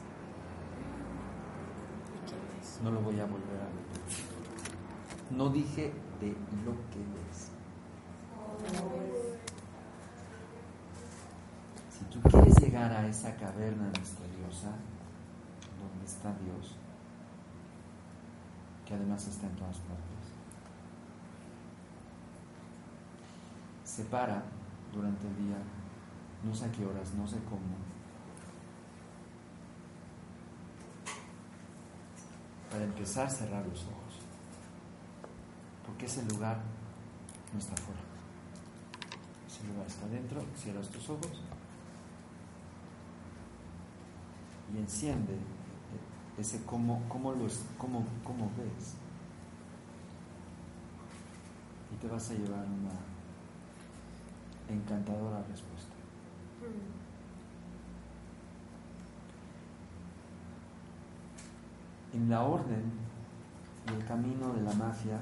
No lo voy a volver a repetir. No dije de lo que ves. Si tú quieres llegar a esa caverna misteriosa, donde está Dios, que además está en todas partes, se para durante el día, no sé a qué horas, no sé cómo, para empezar a cerrar los ojos, porque ese lugar no está fuera. Ese lugar está dentro, cierras tus ojos y enciende ese cómo, cómo, cómo, ves. Y te vas a llevar una encantadora respuesta. En la orden y el camino de la magia,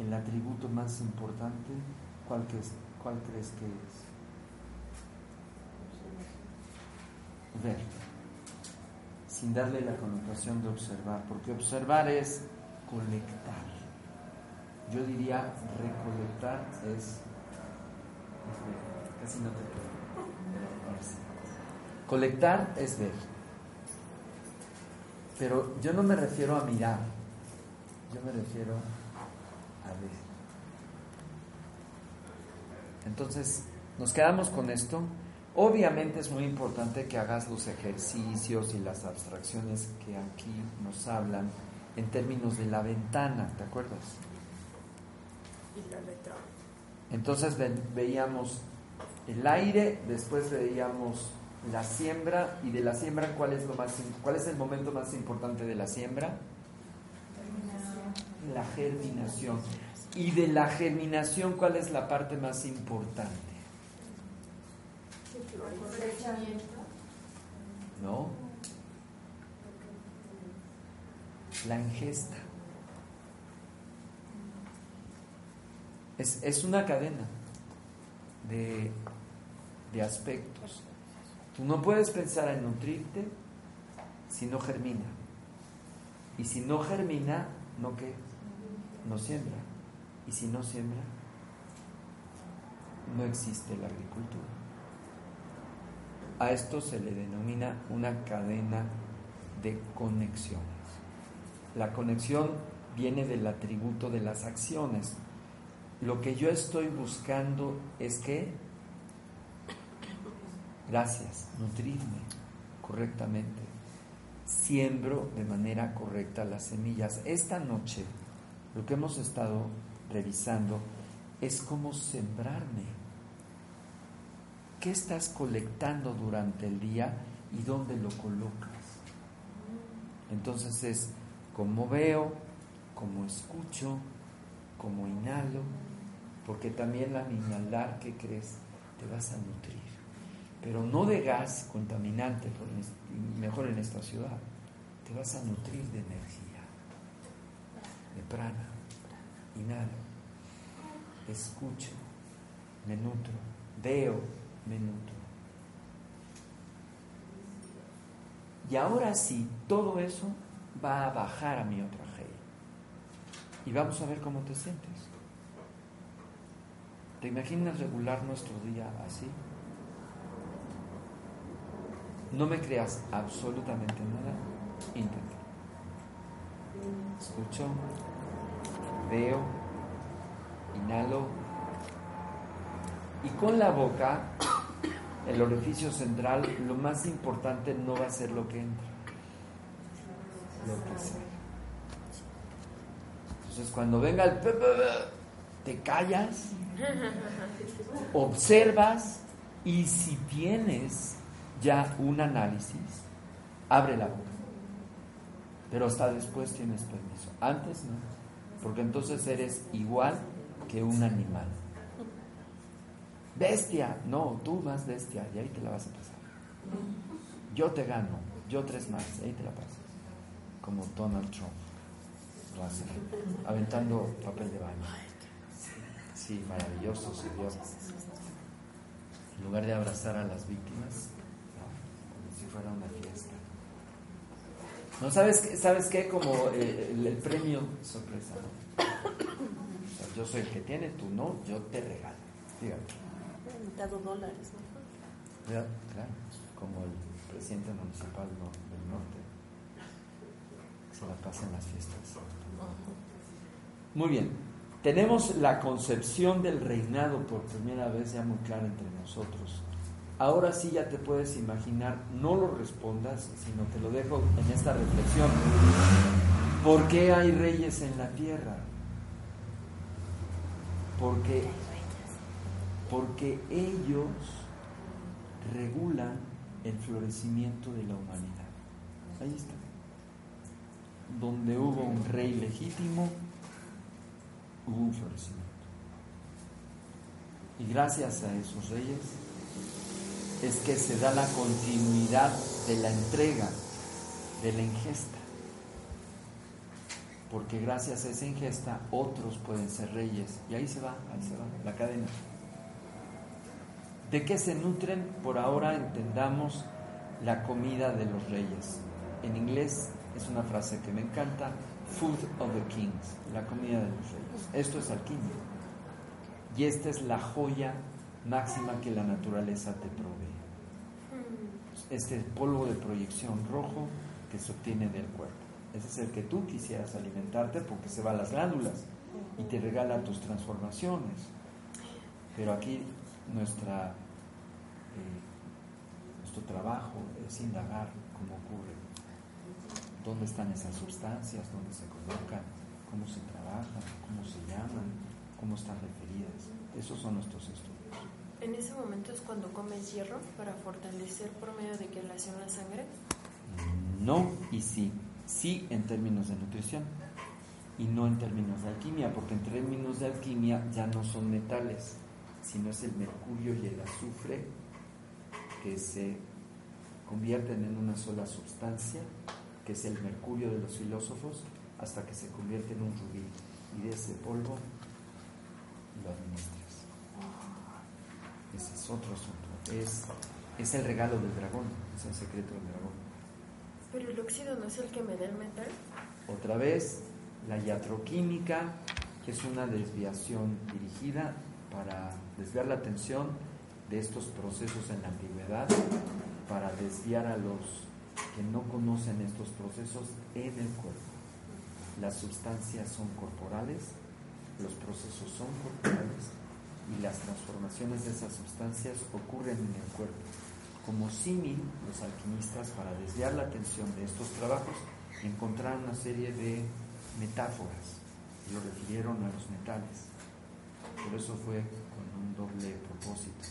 el atributo más importante, ¿cuál crees, que es? Ver, sin darle la connotación de observar, porque observar es colectar. Yo diría recolectar es, casi no te creo, sí. Colectar es ver. Pero yo no me refiero a mirar, yo me refiero a ver. Entonces, nos quedamos con esto. Obviamente es muy importante que hagas los ejercicios y las abstracciones que aquí nos hablan en términos de la ventana, ¿te acuerdas? Y la letra. Entonces ve- veíamos el aire, después veíamos la siembra y de la siembra cuál es lo más cuál es el momento más importante de la siembra? La germinación. Y de la germinación cuál es la parte más importante? ¿No? La ingesta. Es, es una cadena de, de aspectos. Tú no puedes pensar en nutrirte si no germina. Y si no germina, ¿no qué? No siembra. Si no siembra, no existe la agricultura. A esto se le denomina una cadena de conexiones. La conexión viene del atributo de las acciones. Lo que yo estoy buscando es que, gracias, nutrirme correctamente. Siembro de manera correcta las semillas. Esta noche lo que hemos estado revisando es cómo sembrarme. ¿Qué estás colectando durante el día y dónde lo colocas? Entonces es cómo veo, cómo escucho, cómo inhalo, porque también al inhalar, ¿qué crees? Te vas a nutrir. Pero no de gas contaminante, mejor en esta ciudad. Te vas a nutrir de energía, de prana. Inhalo, escucho, me nutro, veo, me nutro. Y ahora sí, todo eso va a bajar a mi otra G. Y vamos a ver cómo te sientes. ¿Te imaginas regular nuestro día así? No me creas absolutamente nada, intenta. Escucho, veo, inhalo y con la boca, el orificio central, lo más importante no va a ser lo que entra, lo que sale. Entonces cuando venga el te callas, observas y si tienes ya un análisis, abre la boca. Pero hasta después tienes permiso. Antes no, porque entonces eres igual que un animal. Bestia, no, tú más bestia, y ahí te la vas a pasar. Yo te gano, yo tres más, ahí te la pasas. Como Donald Trump lo hace, aventando papel de baño. Sí, maravilloso, Dios. En lugar de abrazar a las víctimas, como si fuera una fiesta. ¿No sabes qué? ¿Sabes qué? Como eh, el, el premio sorpresa. ¿no? O sea, yo soy el que tiene, tú no, yo te regalo. Han dado dólares, ¿no? Claro, como el presidente municipal no- del norte. que Se la pasa en las fiestas. Muy bien. Tenemos la concepción del reinado por primera vez ya muy clara entre nosotros. Ahora sí ya te puedes imaginar, no lo respondas, sino te lo dejo en esta reflexión. ¿Por qué hay reyes en la tierra? Porque, porque ellos regulan el florecimiento de la humanidad. Ahí está. Donde hubo un rey legítimo, hubo un florecimiento. Y gracias a esos reyes es que se da la continuidad de la entrega, de la ingesta. Porque gracias a esa ingesta otros pueden ser reyes. Y ahí se va, ahí se va, la cadena. ¿De qué se nutren? Por ahora entendamos la comida de los reyes. En inglés es una frase que me encanta, food of the kings, la comida de los reyes. Esto es alquimia. Y esta es la joya máxima que la naturaleza te provee. Este polvo de proyección rojo que se obtiene del cuerpo. Ese es el que tú quisieras alimentarte porque se va a las glándulas y te regala tus transformaciones. Pero aquí nuestra eh, Nuestro trabajo es indagar cómo ocurre, dónde están esas sustancias, dónde se colocan, cómo se trabajan, cómo se llaman, cómo están referidas. Esos son nuestros estudios. ¿En ese momento es cuando comes hierro para fortalecer por medio de quelación la sangre? No y sí. Sí en términos de nutrición y no en términos de alquimia, porque en términos de alquimia ya no son metales, sino es el mercurio y el azufre que se convierten en una sola sustancia, que es el mercurio de los filósofos, hasta que se convierte en un rubí. Y de ese polvo lo administras. Ese es otro asunto. Es, es el regalo del dragón, es el secreto del dragón. Pero el óxido no es el que me da el metal. Otra vez, la iatroquímica, que es una desviación dirigida para desviar la atención de estos procesos en la antigüedad, para desviar a los que no conocen estos procesos en el cuerpo. Las sustancias son corporales, los procesos son corporales y las transformaciones de esas sustancias ocurren en el cuerpo. Como símil, los alquimistas, para desviar la atención de estos trabajos, encontraron una serie de metáforas y lo refirieron a los metales. Por eso fue con un doble propósito.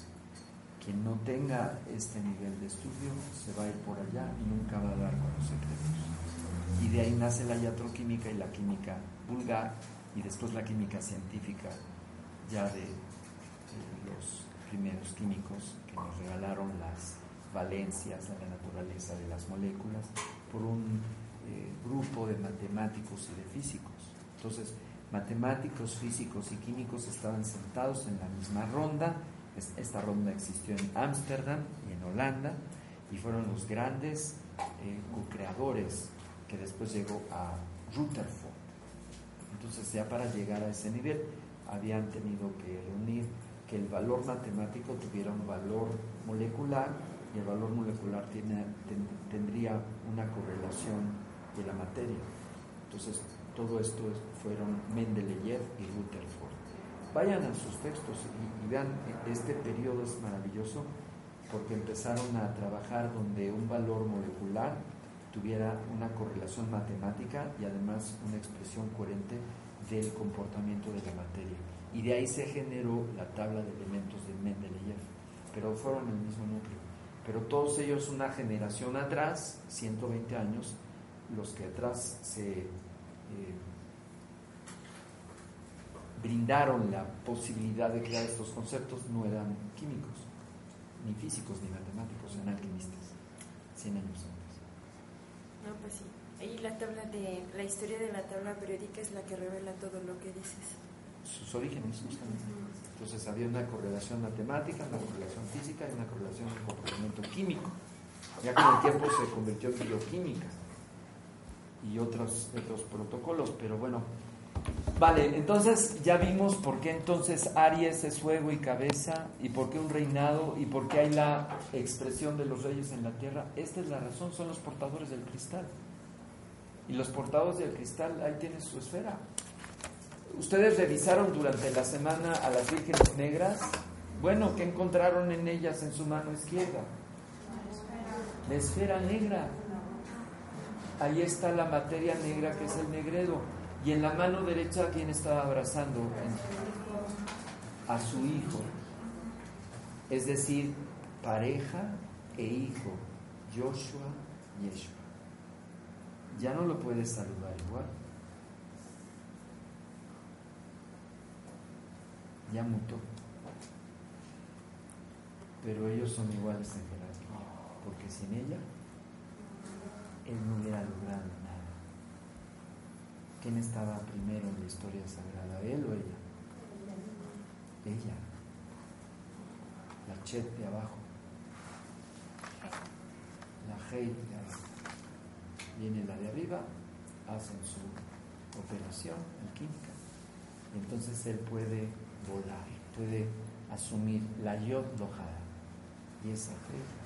Quien no tenga este nivel de estudio se va a ir por allá y nunca va a dar con los secretos. Y de ahí nace la iatroquímica y la química vulgar y después la química científica ya de, primeros químicos que nos regalaron las valencias de la naturaleza de las moléculas por un eh, grupo de matemáticos y de físicos. Entonces, matemáticos, físicos y químicos estaban sentados en la misma ronda. Esta ronda existió en Ámsterdam y en Holanda y fueron los grandes eh, co-creadores que después llegó a Rutherford. Entonces ya para llegar a ese nivel habían tenido que reunir que el valor matemático tuviera un valor molecular y el valor molecular tendría una correlación de la materia. Entonces, todo esto fueron Mendeleev y Rutherford. Vayan a sus textos y, y vean, este periodo es maravilloso porque empezaron a trabajar donde un valor molecular tuviera una correlación matemática y además una expresión coherente del comportamiento de la materia. Y de ahí se generó la tabla de elementos de Mendeleev, pero fueron el mismo núcleo. Pero todos ellos una generación atrás, 120 años, los que atrás se eh, brindaron la posibilidad de crear estos conceptos no eran químicos, ni físicos, ni matemáticos, eran alquimistas, 100 años antes. No, pues sí. Ahí la tabla de la historia de la tabla periódica es la que revela todo lo que dices. Sus orígenes, justamente. Entonces había una correlación matemática, una correlación física y una correlación de comportamiento químico. Ya con el tiempo se convirtió en bioquímica y otros, otros protocolos, pero bueno. Vale, entonces ya vimos por qué entonces Aries es fuego y cabeza, y por qué un reinado, y por qué hay la expresión de los reyes en la tierra. Esta es la razón, son los portadores del cristal. Y los portadores del cristal, ahí tienen su esfera. Ustedes revisaron durante la semana a las vírgenes negras. Bueno, ¿qué encontraron en ellas en su mano izquierda? La esfera negra. Ahí está la materia negra que es el negredo. Y en la mano derecha, ¿quién estaba abrazando? A su hijo. Es decir, pareja e hijo. Joshua Yeshua. Ya no lo puedes saludar igual. Ya mutó. Pero ellos son iguales en jerarquía. Porque sin ella, él no hubiera logrado nada. ¿Quién estaba primero en la historia sagrada? ¿Él o ella? Ella. La Chet de abajo. La Hei de abajo. Viene la de arriba, hacen su operación alquímica. Y entonces él puede volar, puede asumir la Yod Lojada. Y esa otra.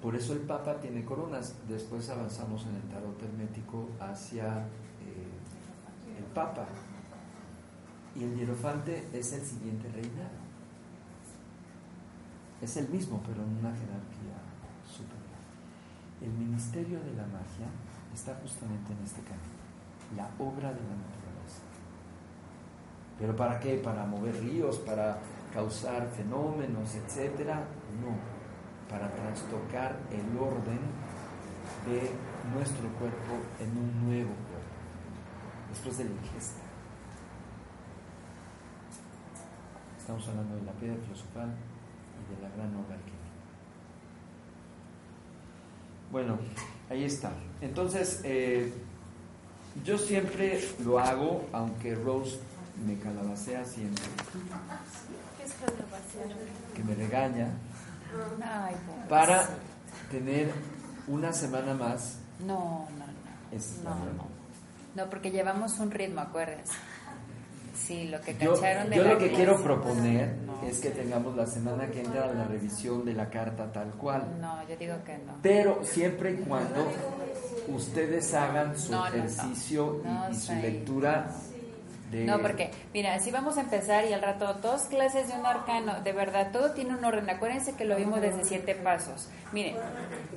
Por eso el Papa tiene coronas. Después avanzamos en el tarot hermético hacia eh, el Papa. Y el hierofante es el siguiente reinado. Es el mismo, pero en una jerarquía superior. El ministerio de la magia está justamente en este camino, la obra de la naturaleza. ¿Pero para qué? ¿Para mover ríos? ¿Para causar fenómenos, etcétera? No, para trastocar el orden de nuestro cuerpo en un nuevo cuerpo, después de la ingesta. Estamos hablando de la piedra filosofal y de la gran obra alquímica. Bueno, ahí está. Entonces, eh, yo siempre lo hago, aunque Rose me calabacea siempre. ¿Qué es calabacear? Que me regaña. Ay, para tener una semana más. No, no, no. Es no, no. No, porque llevamos un ritmo, acuérdense. Sí, lo que Yo, cacharon de yo la lo que clase. quiero proponer No. es que tengamos la semana que entra la revisión de la carta tal cual. No, yo digo que no. Pero siempre y cuando ustedes hagan su No, no, no. ejercicio y- su lectura de... No, porque, mira, si vamos a empezar y al rato dos clases de un arcano, de verdad, todo tiene un orden. Acuérdense que lo vimos desde siete pasos. Miren,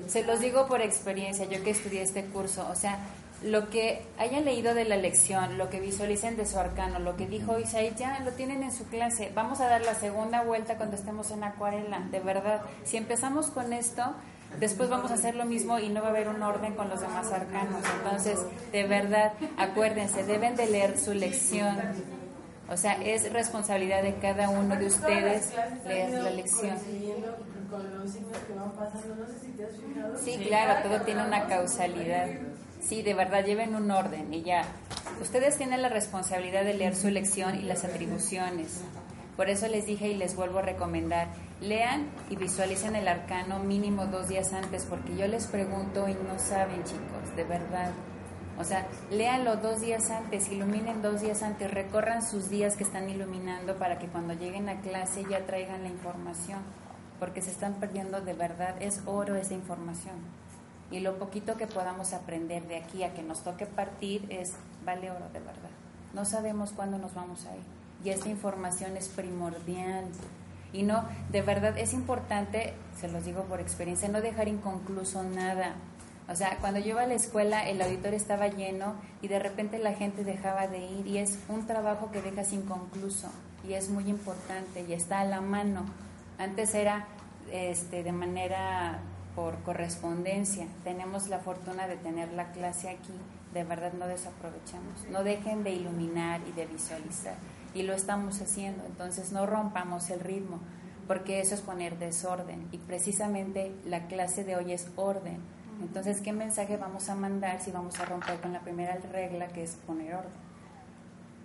se los digo por experiencia, yo que estudié este curso, o sea, lo que hayan leído de la lección, lo que visualicen de su arcano, lo que dijo Isaí, ya lo tienen en su clase. Vamos a dar la segunda vuelta cuando estemos en acuarela, de verdad. Si empezamos con esto, después vamos a hacer lo mismo y no va a haber un orden con los demás arcanos. Entonces, de verdad, acuérdense, deben de leer su lección. O sea, es responsabilidad de cada uno de ustedes leer la lección. Sí, claro, todo tiene una causalidad. Sí, de verdad, lleven un orden y ya. Ustedes tienen la responsabilidad de leer su lección y las atribuciones. Por eso les dije y les vuelvo a recomendar, lean y visualicen el arcano mínimo dos días antes, porque yo les pregunto y no saben, chicos, de verdad. O sea, léanlo dos días antes, iluminen dos días antes, recorran sus días que están iluminando para que cuando lleguen a clase ya traigan la información, porque se están perdiendo de verdad, es oro esa información. Y lo poquito que podamos aprender de aquí a que nos toque partir es, vale oro de verdad. No sabemos cuándo nos vamos a ir. Y esta información es primordial. Y no, de verdad es importante, se los digo por experiencia, no dejar inconcluso nada. O sea, cuando yo iba a la escuela, el auditorio estaba lleno y de repente la gente dejaba de ir y es un trabajo que dejas inconcluso y es muy importante y está a la mano. Antes era este, de manera por correspondencia. Tenemos la fortuna de tener la clase aquí, de verdad no desaprovechamos. No dejen de iluminar y de visualizar. Y lo estamos haciendo, entonces no rompamos el ritmo, porque eso es poner desorden. Y precisamente la clase de hoy es orden. Entonces, ¿qué mensaje vamos a mandar si vamos a romper con la primera regla que es poner orden?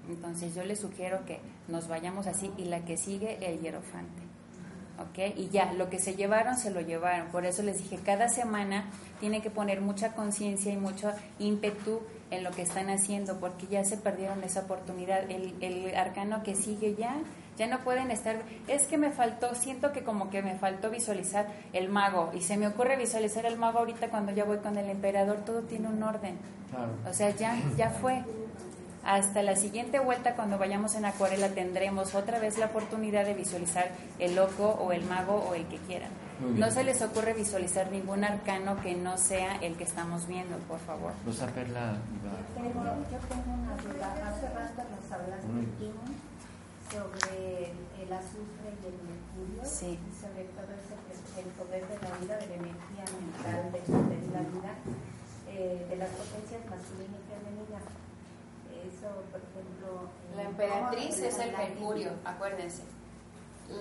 Entonces yo les sugiero que nos vayamos así y la que sigue el hierofante. ¿Ok? Y ya, lo que se llevaron, se lo llevaron. Por eso les dije, cada semana tiene que poner mucha conciencia y mucho ímpetu en lo que están haciendo, porque ya se perdieron esa oportunidad. El, el arcano que sigue ya, ya no pueden estar. Es que me faltó, siento que como que me faltó visualizar el mago, y se me ocurre visualizar el mago ahorita cuando ya voy con el emperador, todo tiene un orden. Claro. O sea, ya, ya fue. Hasta la siguiente vuelta, cuando vayamos en acuarela, tendremos otra vez la oportunidad de visualizar el loco o el mago o el que quieran. No se les ocurre visualizar ningún arcano que no sea el que estamos viendo, por favor. Rosa Perla. Tengo, yo tengo una duda. Hace rato nos hablaste sobre el azufre y el mercurio Sí. y sobre todo ese, el poder de la vida, de la energía mental, de, de la vida, eh, de las potencias masculina y femenina. Eso, por ejemplo... eh, La emperatriz ¿cómo es el mercurio, acuérdense.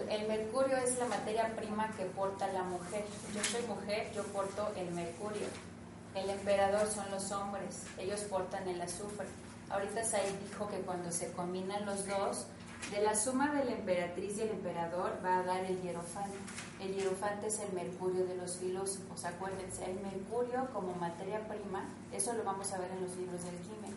El mercurio es la materia prima que porta la mujer. Yo soy mujer, yo porto el mercurio. El emperador son los hombres, ellos portan el azufre. Ahorita Said dijo que cuando se combinan los dos, de la suma de la emperatriz y el emperador va a dar el hierofante. El hierofante es el mercurio de los filósofos, acuérdense, el mercurio como materia prima, eso lo vamos a ver en los libros del Quimen.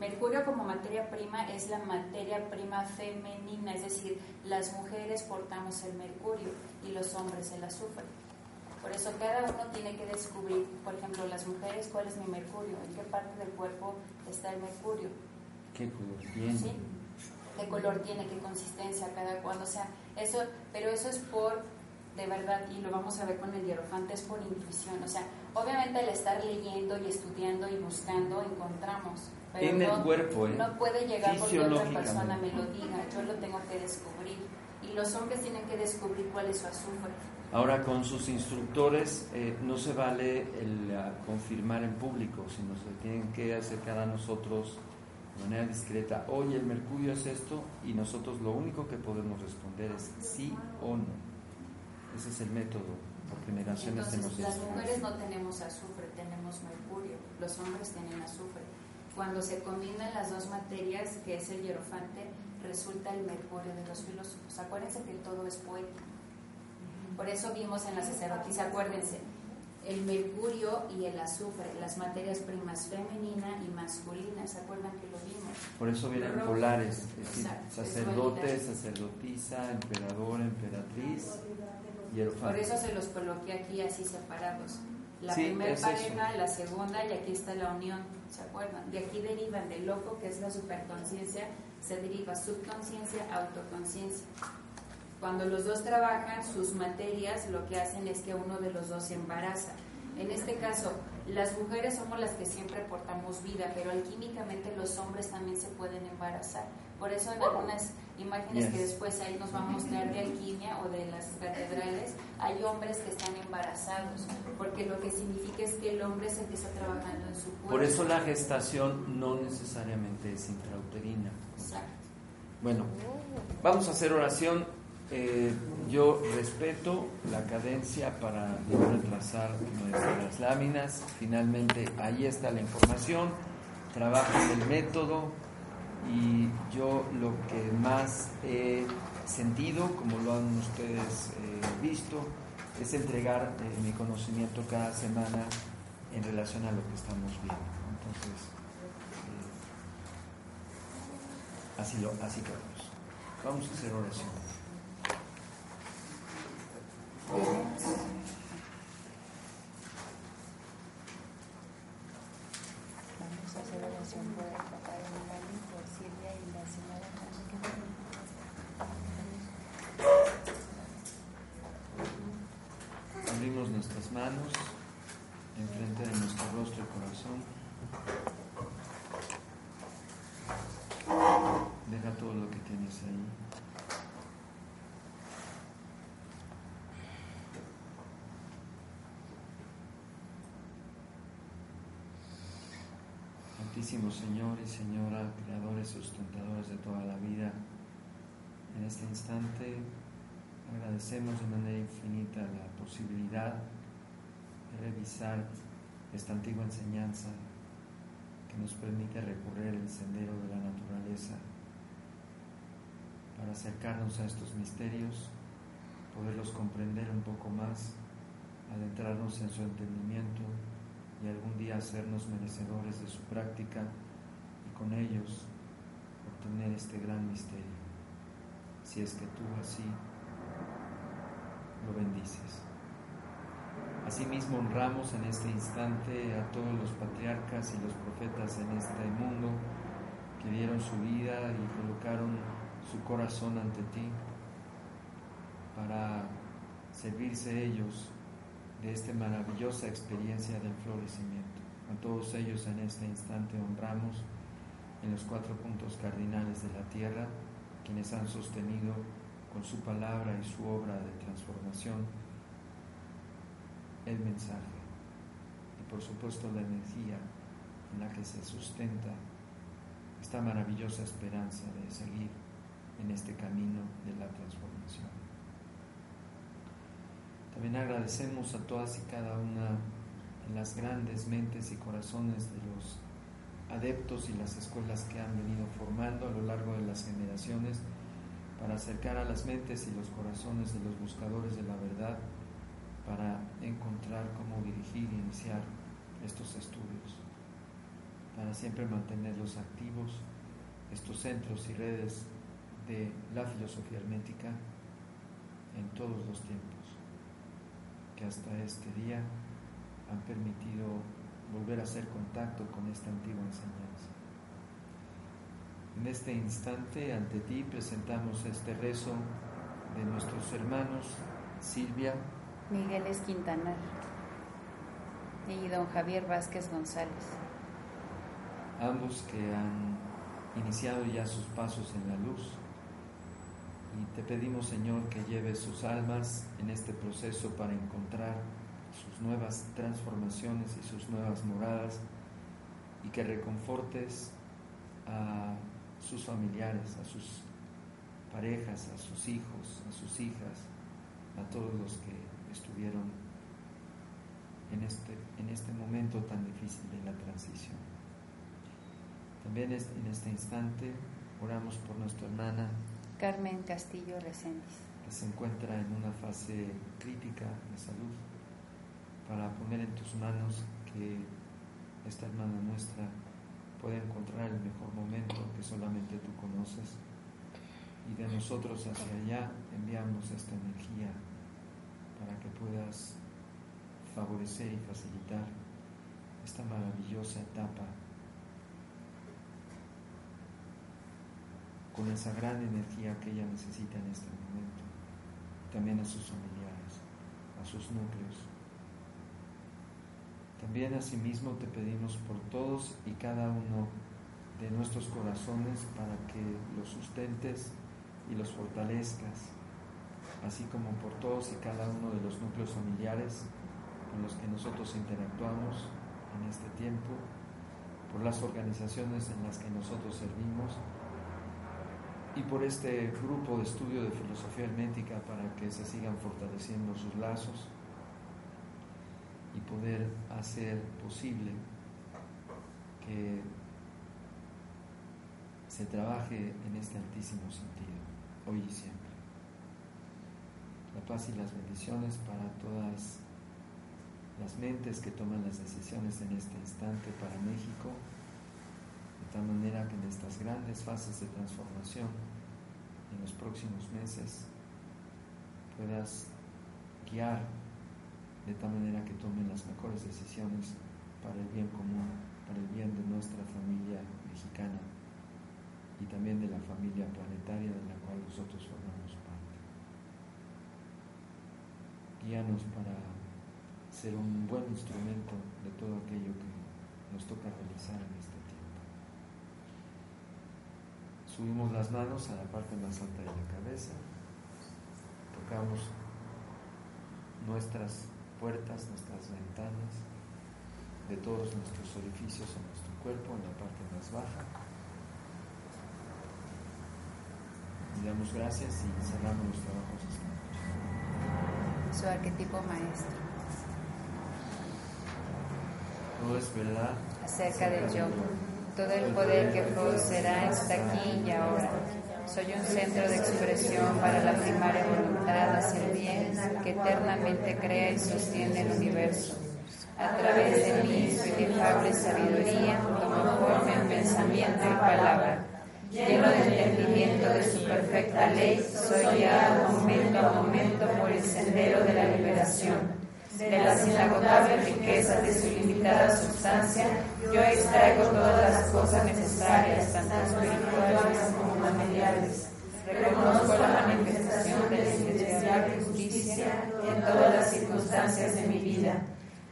Mercurio como materia prima es la materia prima femenina, es decir, las mujeres portamos el mercurio y los hombres el azufre. Por eso cada uno tiene que descubrir, por ejemplo, las mujeres, cuál es mi mercurio, en qué parte del cuerpo está el mercurio, ¿Qué color tiene? ¿sí? qué color tiene, qué consistencia cada cuando, o sea, eso, pero eso es por de verdad, y lo vamos a ver con el hierofante, es por intuición. O sea, obviamente al estar leyendo y estudiando y buscando, encontramos. Pero En el no, cuerpo, ¿eh? no puede llegar porque otra persona me lo diga, yo lo tengo que descubrir. Y los hombres tienen que descubrir cuál es su azufre. Ahora con sus instructores eh, no se vale el ah, confirmar en público, sino se tienen que acercar a nosotros de manera discreta. Oye, el mercurio es esto y nosotros lo único que podemos responder es sí o no. Ese es el método. Por generaciones se nos Entonces, las mujeres no tenemos azufre, tenemos mercurio. Los hombres tienen azufre. Cuando se combinan las dos materias, que es el hierofante, resulta el mercurio de los filósofos. Acuérdense que todo es poético. Por eso vimos en la sacerdotisa, acuérdense, el mercurio y el azufre, las materias primas femenina y masculina. ¿Se acuerdan que lo vimos? Por eso vienen Rojo. polares, es decir, Exacto, sacerdote, sacerdotisa, emperador, emperatriz, Por hierofante. eso se los coloqué aquí así separados. La Sí, primera es pareja, la segunda y aquí está la unión, ¿se acuerdan? De aquí derivan del loco, que es la superconciencia, se deriva subconsciencia, autoconciencia. Cuando los dos trabajan sus materias, lo que hacen es que uno de los dos se embaraza. En este caso, las mujeres somos las que siempre portamos vida, pero alquímicamente los hombres también se pueden embarazar. Por eso en algunas imágenes que después ahí nos va a mostrar de alquimia o de las catedrales, hay hombres que están embarazados, porque lo que significa es que el hombre se empieza trabajando en su cuerpo. Por eso la gestación no necesariamente es intrauterina. Exacto. Bueno, vamos a hacer oración. Eh, yo respeto la cadencia para no retrasar nuestras láminas. Finalmente, ahí está la información. Trabajen el método y yo lo que más he sentido, como lo han ustedes eh, visto, es entregar eh, mi conocimiento cada semana en relación a lo que estamos viendo. Entonces, eh, así, lo, así quedamos. Vamos a hacer oración. Vamos a hacer oración por el papá de Magali, por Silvia y la señora Abrimos nuestras manos enfrente de nuestro rostro y corazón. Deja todo lo que tienes ahí. Santísimo Señor y Señora, creadores y sustentadores de toda la vida, en este instante agradecemos de manera infinita la posibilidad de revisar esta antigua enseñanza que nos permite recorrer el sendero de la naturaleza para acercarnos a estos misterios, poderlos comprender un poco más, adentrarnos en su entendimiento y algún día hacernos merecedores de su práctica y con ellos obtener este gran misterio, si es que tú así lo bendices. Asimismo honramos en este instante a todos los patriarcas y los profetas en este mundo que dieron su vida y colocaron su corazón ante ti para servirse ellos de esta maravillosa experiencia del florecimiento. A todos ellos en este instante honramos en los cuatro puntos cardinales de la tierra, quienes han sostenido con su palabra y su obra de transformación el mensaje y por supuesto la energía en la que se sustenta esta maravillosa esperanza de seguir en este camino de la transformación. También agradecemos a todas y cada una de las grandes mentes y corazones de los adeptos y las escuelas que han venido formando a lo largo de las generaciones para acercar a las mentes y los corazones de los buscadores de la verdad para encontrar cómo dirigir e iniciar estos estudios, para siempre mantenerlos activos, estos centros y redes de la filosofía hermética en todos los tiempos, que hasta este día han permitido volver a hacer contacto con esta antigua enseñanza. En este instante ante ti presentamos este rezo de nuestros hermanos Silvia, Miguel es Quintanar y don Javier Vázquez González. ambos que han iniciado ya sus pasos en la luz. Y te pedimos, Señor, que lleves sus almas en este proceso para encontrar sus nuevas transformaciones y sus nuevas moradas y que reconfortes a sus familiares, a sus parejas, a sus hijos, a sus hijas, a todos los que estuvieron en este, en este momento tan difícil de la transición. También en este instante oramos por nuestra hermana Carmen Castillo Reséndiz. que se encuentra en una fase crítica de salud, para poner en tus manos que esta hermana nuestra pueda encontrar el mejor momento que solamente tú conoces y de nosotros hacia allá enviamos esta energía para que puedas favorecer y facilitar esta maravillosa etapa con esa gran energía que ella necesita en este momento, también a sus familiares, a sus núcleos. También asimismo te pedimos por todos y cada uno de nuestros corazones para que los sustentes y los fortalezcas, así como por todos y cada uno de los núcleos familiares con los que nosotros interactuamos en este tiempo, por las organizaciones en las que nosotros servimos y por este grupo de estudio de filosofía hermética para que se sigan fortaleciendo sus lazos y poder hacer posible que se trabaje en este altísimo sentido, hoy y siempre. La paz y las bendiciones para todas las mentes que toman las decisiones en este instante para México, de tal manera que en estas grandes fases de transformación, en los próximos meses, puedas guiar de tal manera que tomen las mejores decisiones para el bien común, para el bien de nuestra familia mexicana y también de la familia planetaria de la cual nosotros formamos parte. Guíanos para ser un buen instrumento de todo aquello que nos toca realizar en este tiempo. Subimos las manos a la parte más alta de la cabeza, tocamos nuestras puertas, nuestras ventanas, de todos nuestros orificios en nuestro cuerpo, en la parte más baja. Y damos gracias y cerramos los trabajos esta noche. Su arquetipo maestro. Todo es verdad. acerca del yo. Todo el poder que procederá está aquí y ahora. Soy un centro de expresión para la primaria voluntad hacia el bien que eternamente crea y sostiene el universo. A través de mí, su inefable sabiduría toma forma en pensamiento y palabra. Lleno de entendimiento de su perfecta ley, soy guiado momento a momento por el sendero de la liberación de las inagotables riquezas de su limitada sustancia, yo extraigo todas las cosas necesarias, tanto espirituales materiales. Reconozco la manifestación de la indeseable justicia en todas las circunstancias de mi vida.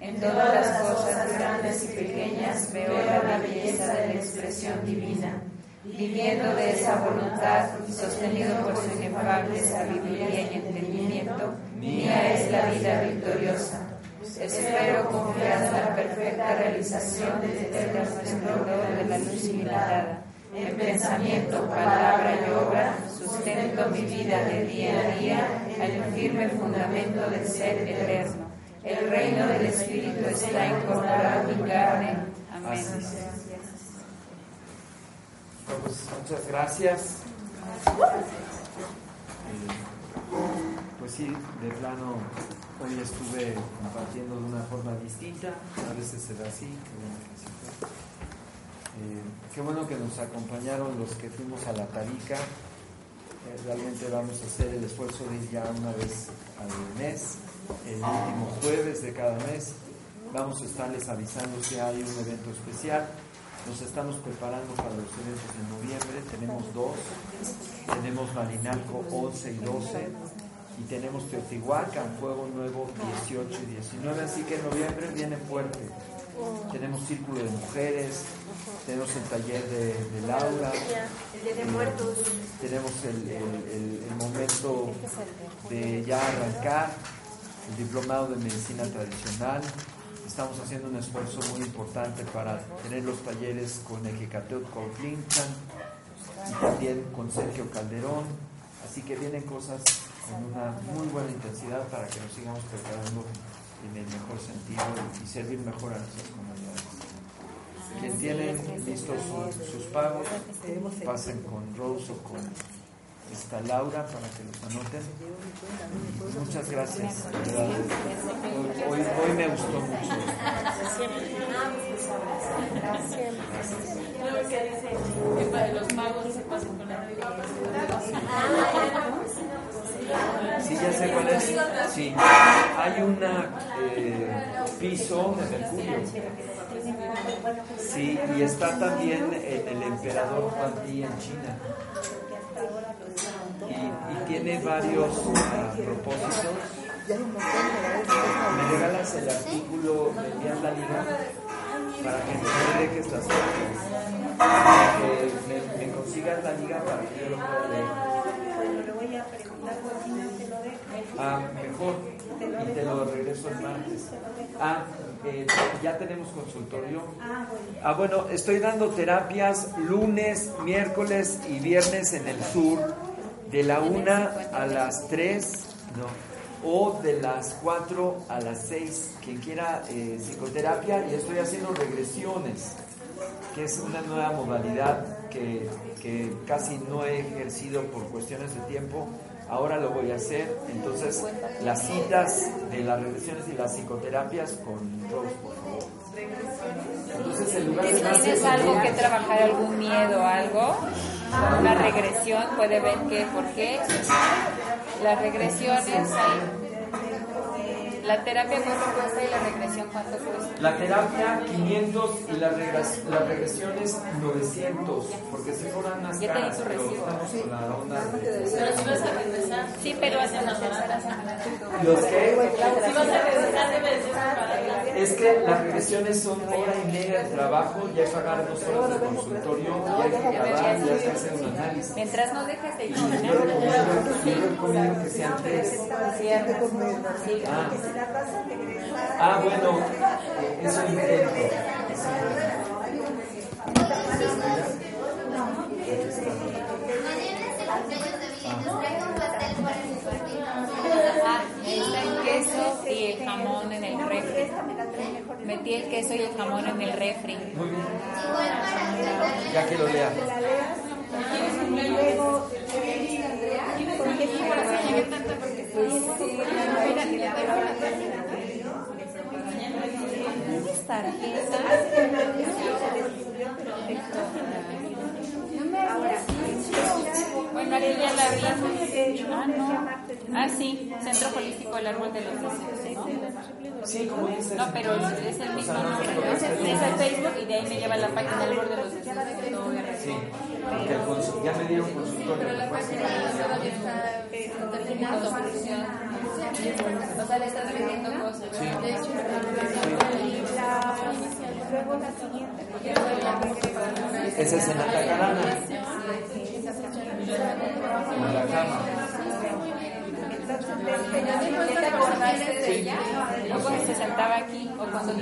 En todas las cosas grandes y pequeñas veo la belleza de la expresión divina. Viviendo de esa voluntad sostenido por su inefable sabiduría y entendimiento, mía es la vida victoriosa. Espero confiar en la perfecta realización del eterno esplendor de la luz. En pensamiento, palabra y obra, sustento mi vida de día a día al firme fundamento del ser eterno. El reino del Espíritu está incorporado en mi carne. Amén. Pues, muchas gracias. Eh, pues sí, de plano, hoy estuve compartiendo de una forma distinta, a veces se da así, qué bueno que así fue. Eh, qué bueno que nos acompañaron los que fuimos a la Tarica. Eh, realmente vamos a hacer el esfuerzo de ir ya una vez al mes, el último jueves de cada mes. Vamos a estarles avisando si hay un evento especial. Nos estamos preparando para los eventos de noviembre. Tenemos dos. Tenemos Malinalco 11 y 12 y tenemos Teotihuacán, Fuego Nuevo 18 y 19, así que en noviembre viene fuerte. Tenemos Círculo de Mujeres, tenemos el taller de, de Laura, El Día de Muertos. tenemos el, el- momento de ya arrancar el diplomado de medicina tradicional. Estamos haciendo un esfuerzo muy importante para tener los talleres con Ejecateo Colclinchan y también con Sergio Calderón. Así que vienen cosas con una muy buena intensidad para que nos sigamos preparando en el mejor sentido y servir mejor a nuestras comunidades. Quien tienen listos sus, sus pagos, pasen con Rose o con esta Laura para que los anoten. Muchas gracias. Hoy, hoy, hoy me gustó mucho. Que que los magos se pasan con la Sí, ya sé cuál es. Sí, hay un piso de Mercurio. Sí, y está también el, el emperador Juan Di en China. Y, tiene varios ah, propósitos. ¿Me regalas el artículo, me envías la liga? Para que me dejes las fotos. Que me, me consigas la liga para que yo lo pueda leer. Ah, mejor. Y te lo regreso el martes. Ah, eh, ya tenemos consultorio. Ah, bueno, estoy dando terapias lunes, miércoles y viernes en el sur, de la una a las 3, no, o de las 4 a las 6. Quien quiera eh, psicoterapia, y estoy haciendo regresiones, que es una nueva modalidad que, que casi no he ejercido por cuestiones de tiempo. Ahora lo voy a hacer. Entonces, las citas de las regresiones y las psicoterapias con Rose, por favor. Entonces, en lugar de ¿Tienes algo que trabajar, algún miedo, algo? Una regresión, puede ver que, ¿por qué? Las regresiones, hay- la terapia cuánto cuesta y la regresión cuánto cuesta. La terapia 500 y las, regres- las regresiones 900, porque se cobran más Ya te caras, pero recibo. estamos con la onda. Pero si vas a regresar, Sí, pero la tercera semana. Los que si vas a regresar debe de ser para es que las regresiones son hora y media de trabajo, ya hay que pagar dos horas de consultorio, ya hay que grabar, ya hay que hacer un análisis. Mientras no dejes de ir, Yo recomiendo, que sean tres. Ah, ah bueno, eh, eso intento. Ah, está el queso y el jamón en el refri. Metí el queso y el jamón en el refri. Muy bien. Ya que lo lea. ¿Tienes tarjeta? Bueno, Ariel ya la vi. Ah, no. Ah, sí, Centro Holístico El Árbol de los Deseos, ¿no? Sí, como dices. No, pero es el mismo nombre, ¿no? Es el Facebook y de ahí me lleva a la página del Árbol de los. Sí, porque el ya me dieron consultorio. pues, O sea, le estás vendiendo cosas. Esa es en Atacarana. En la cama. ¿Ya te acordaste de ella? ¿O cuando se sentaba aquí? ¿O cuando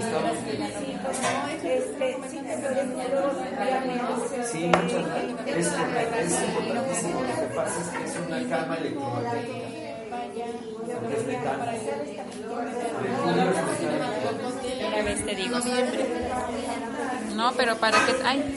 Sí, muchas gracias. Es, importantísimo. Lo que pasa es que es una cama electromagnética. Es especialmente. Una vez te digo. No, pero para que... Ay,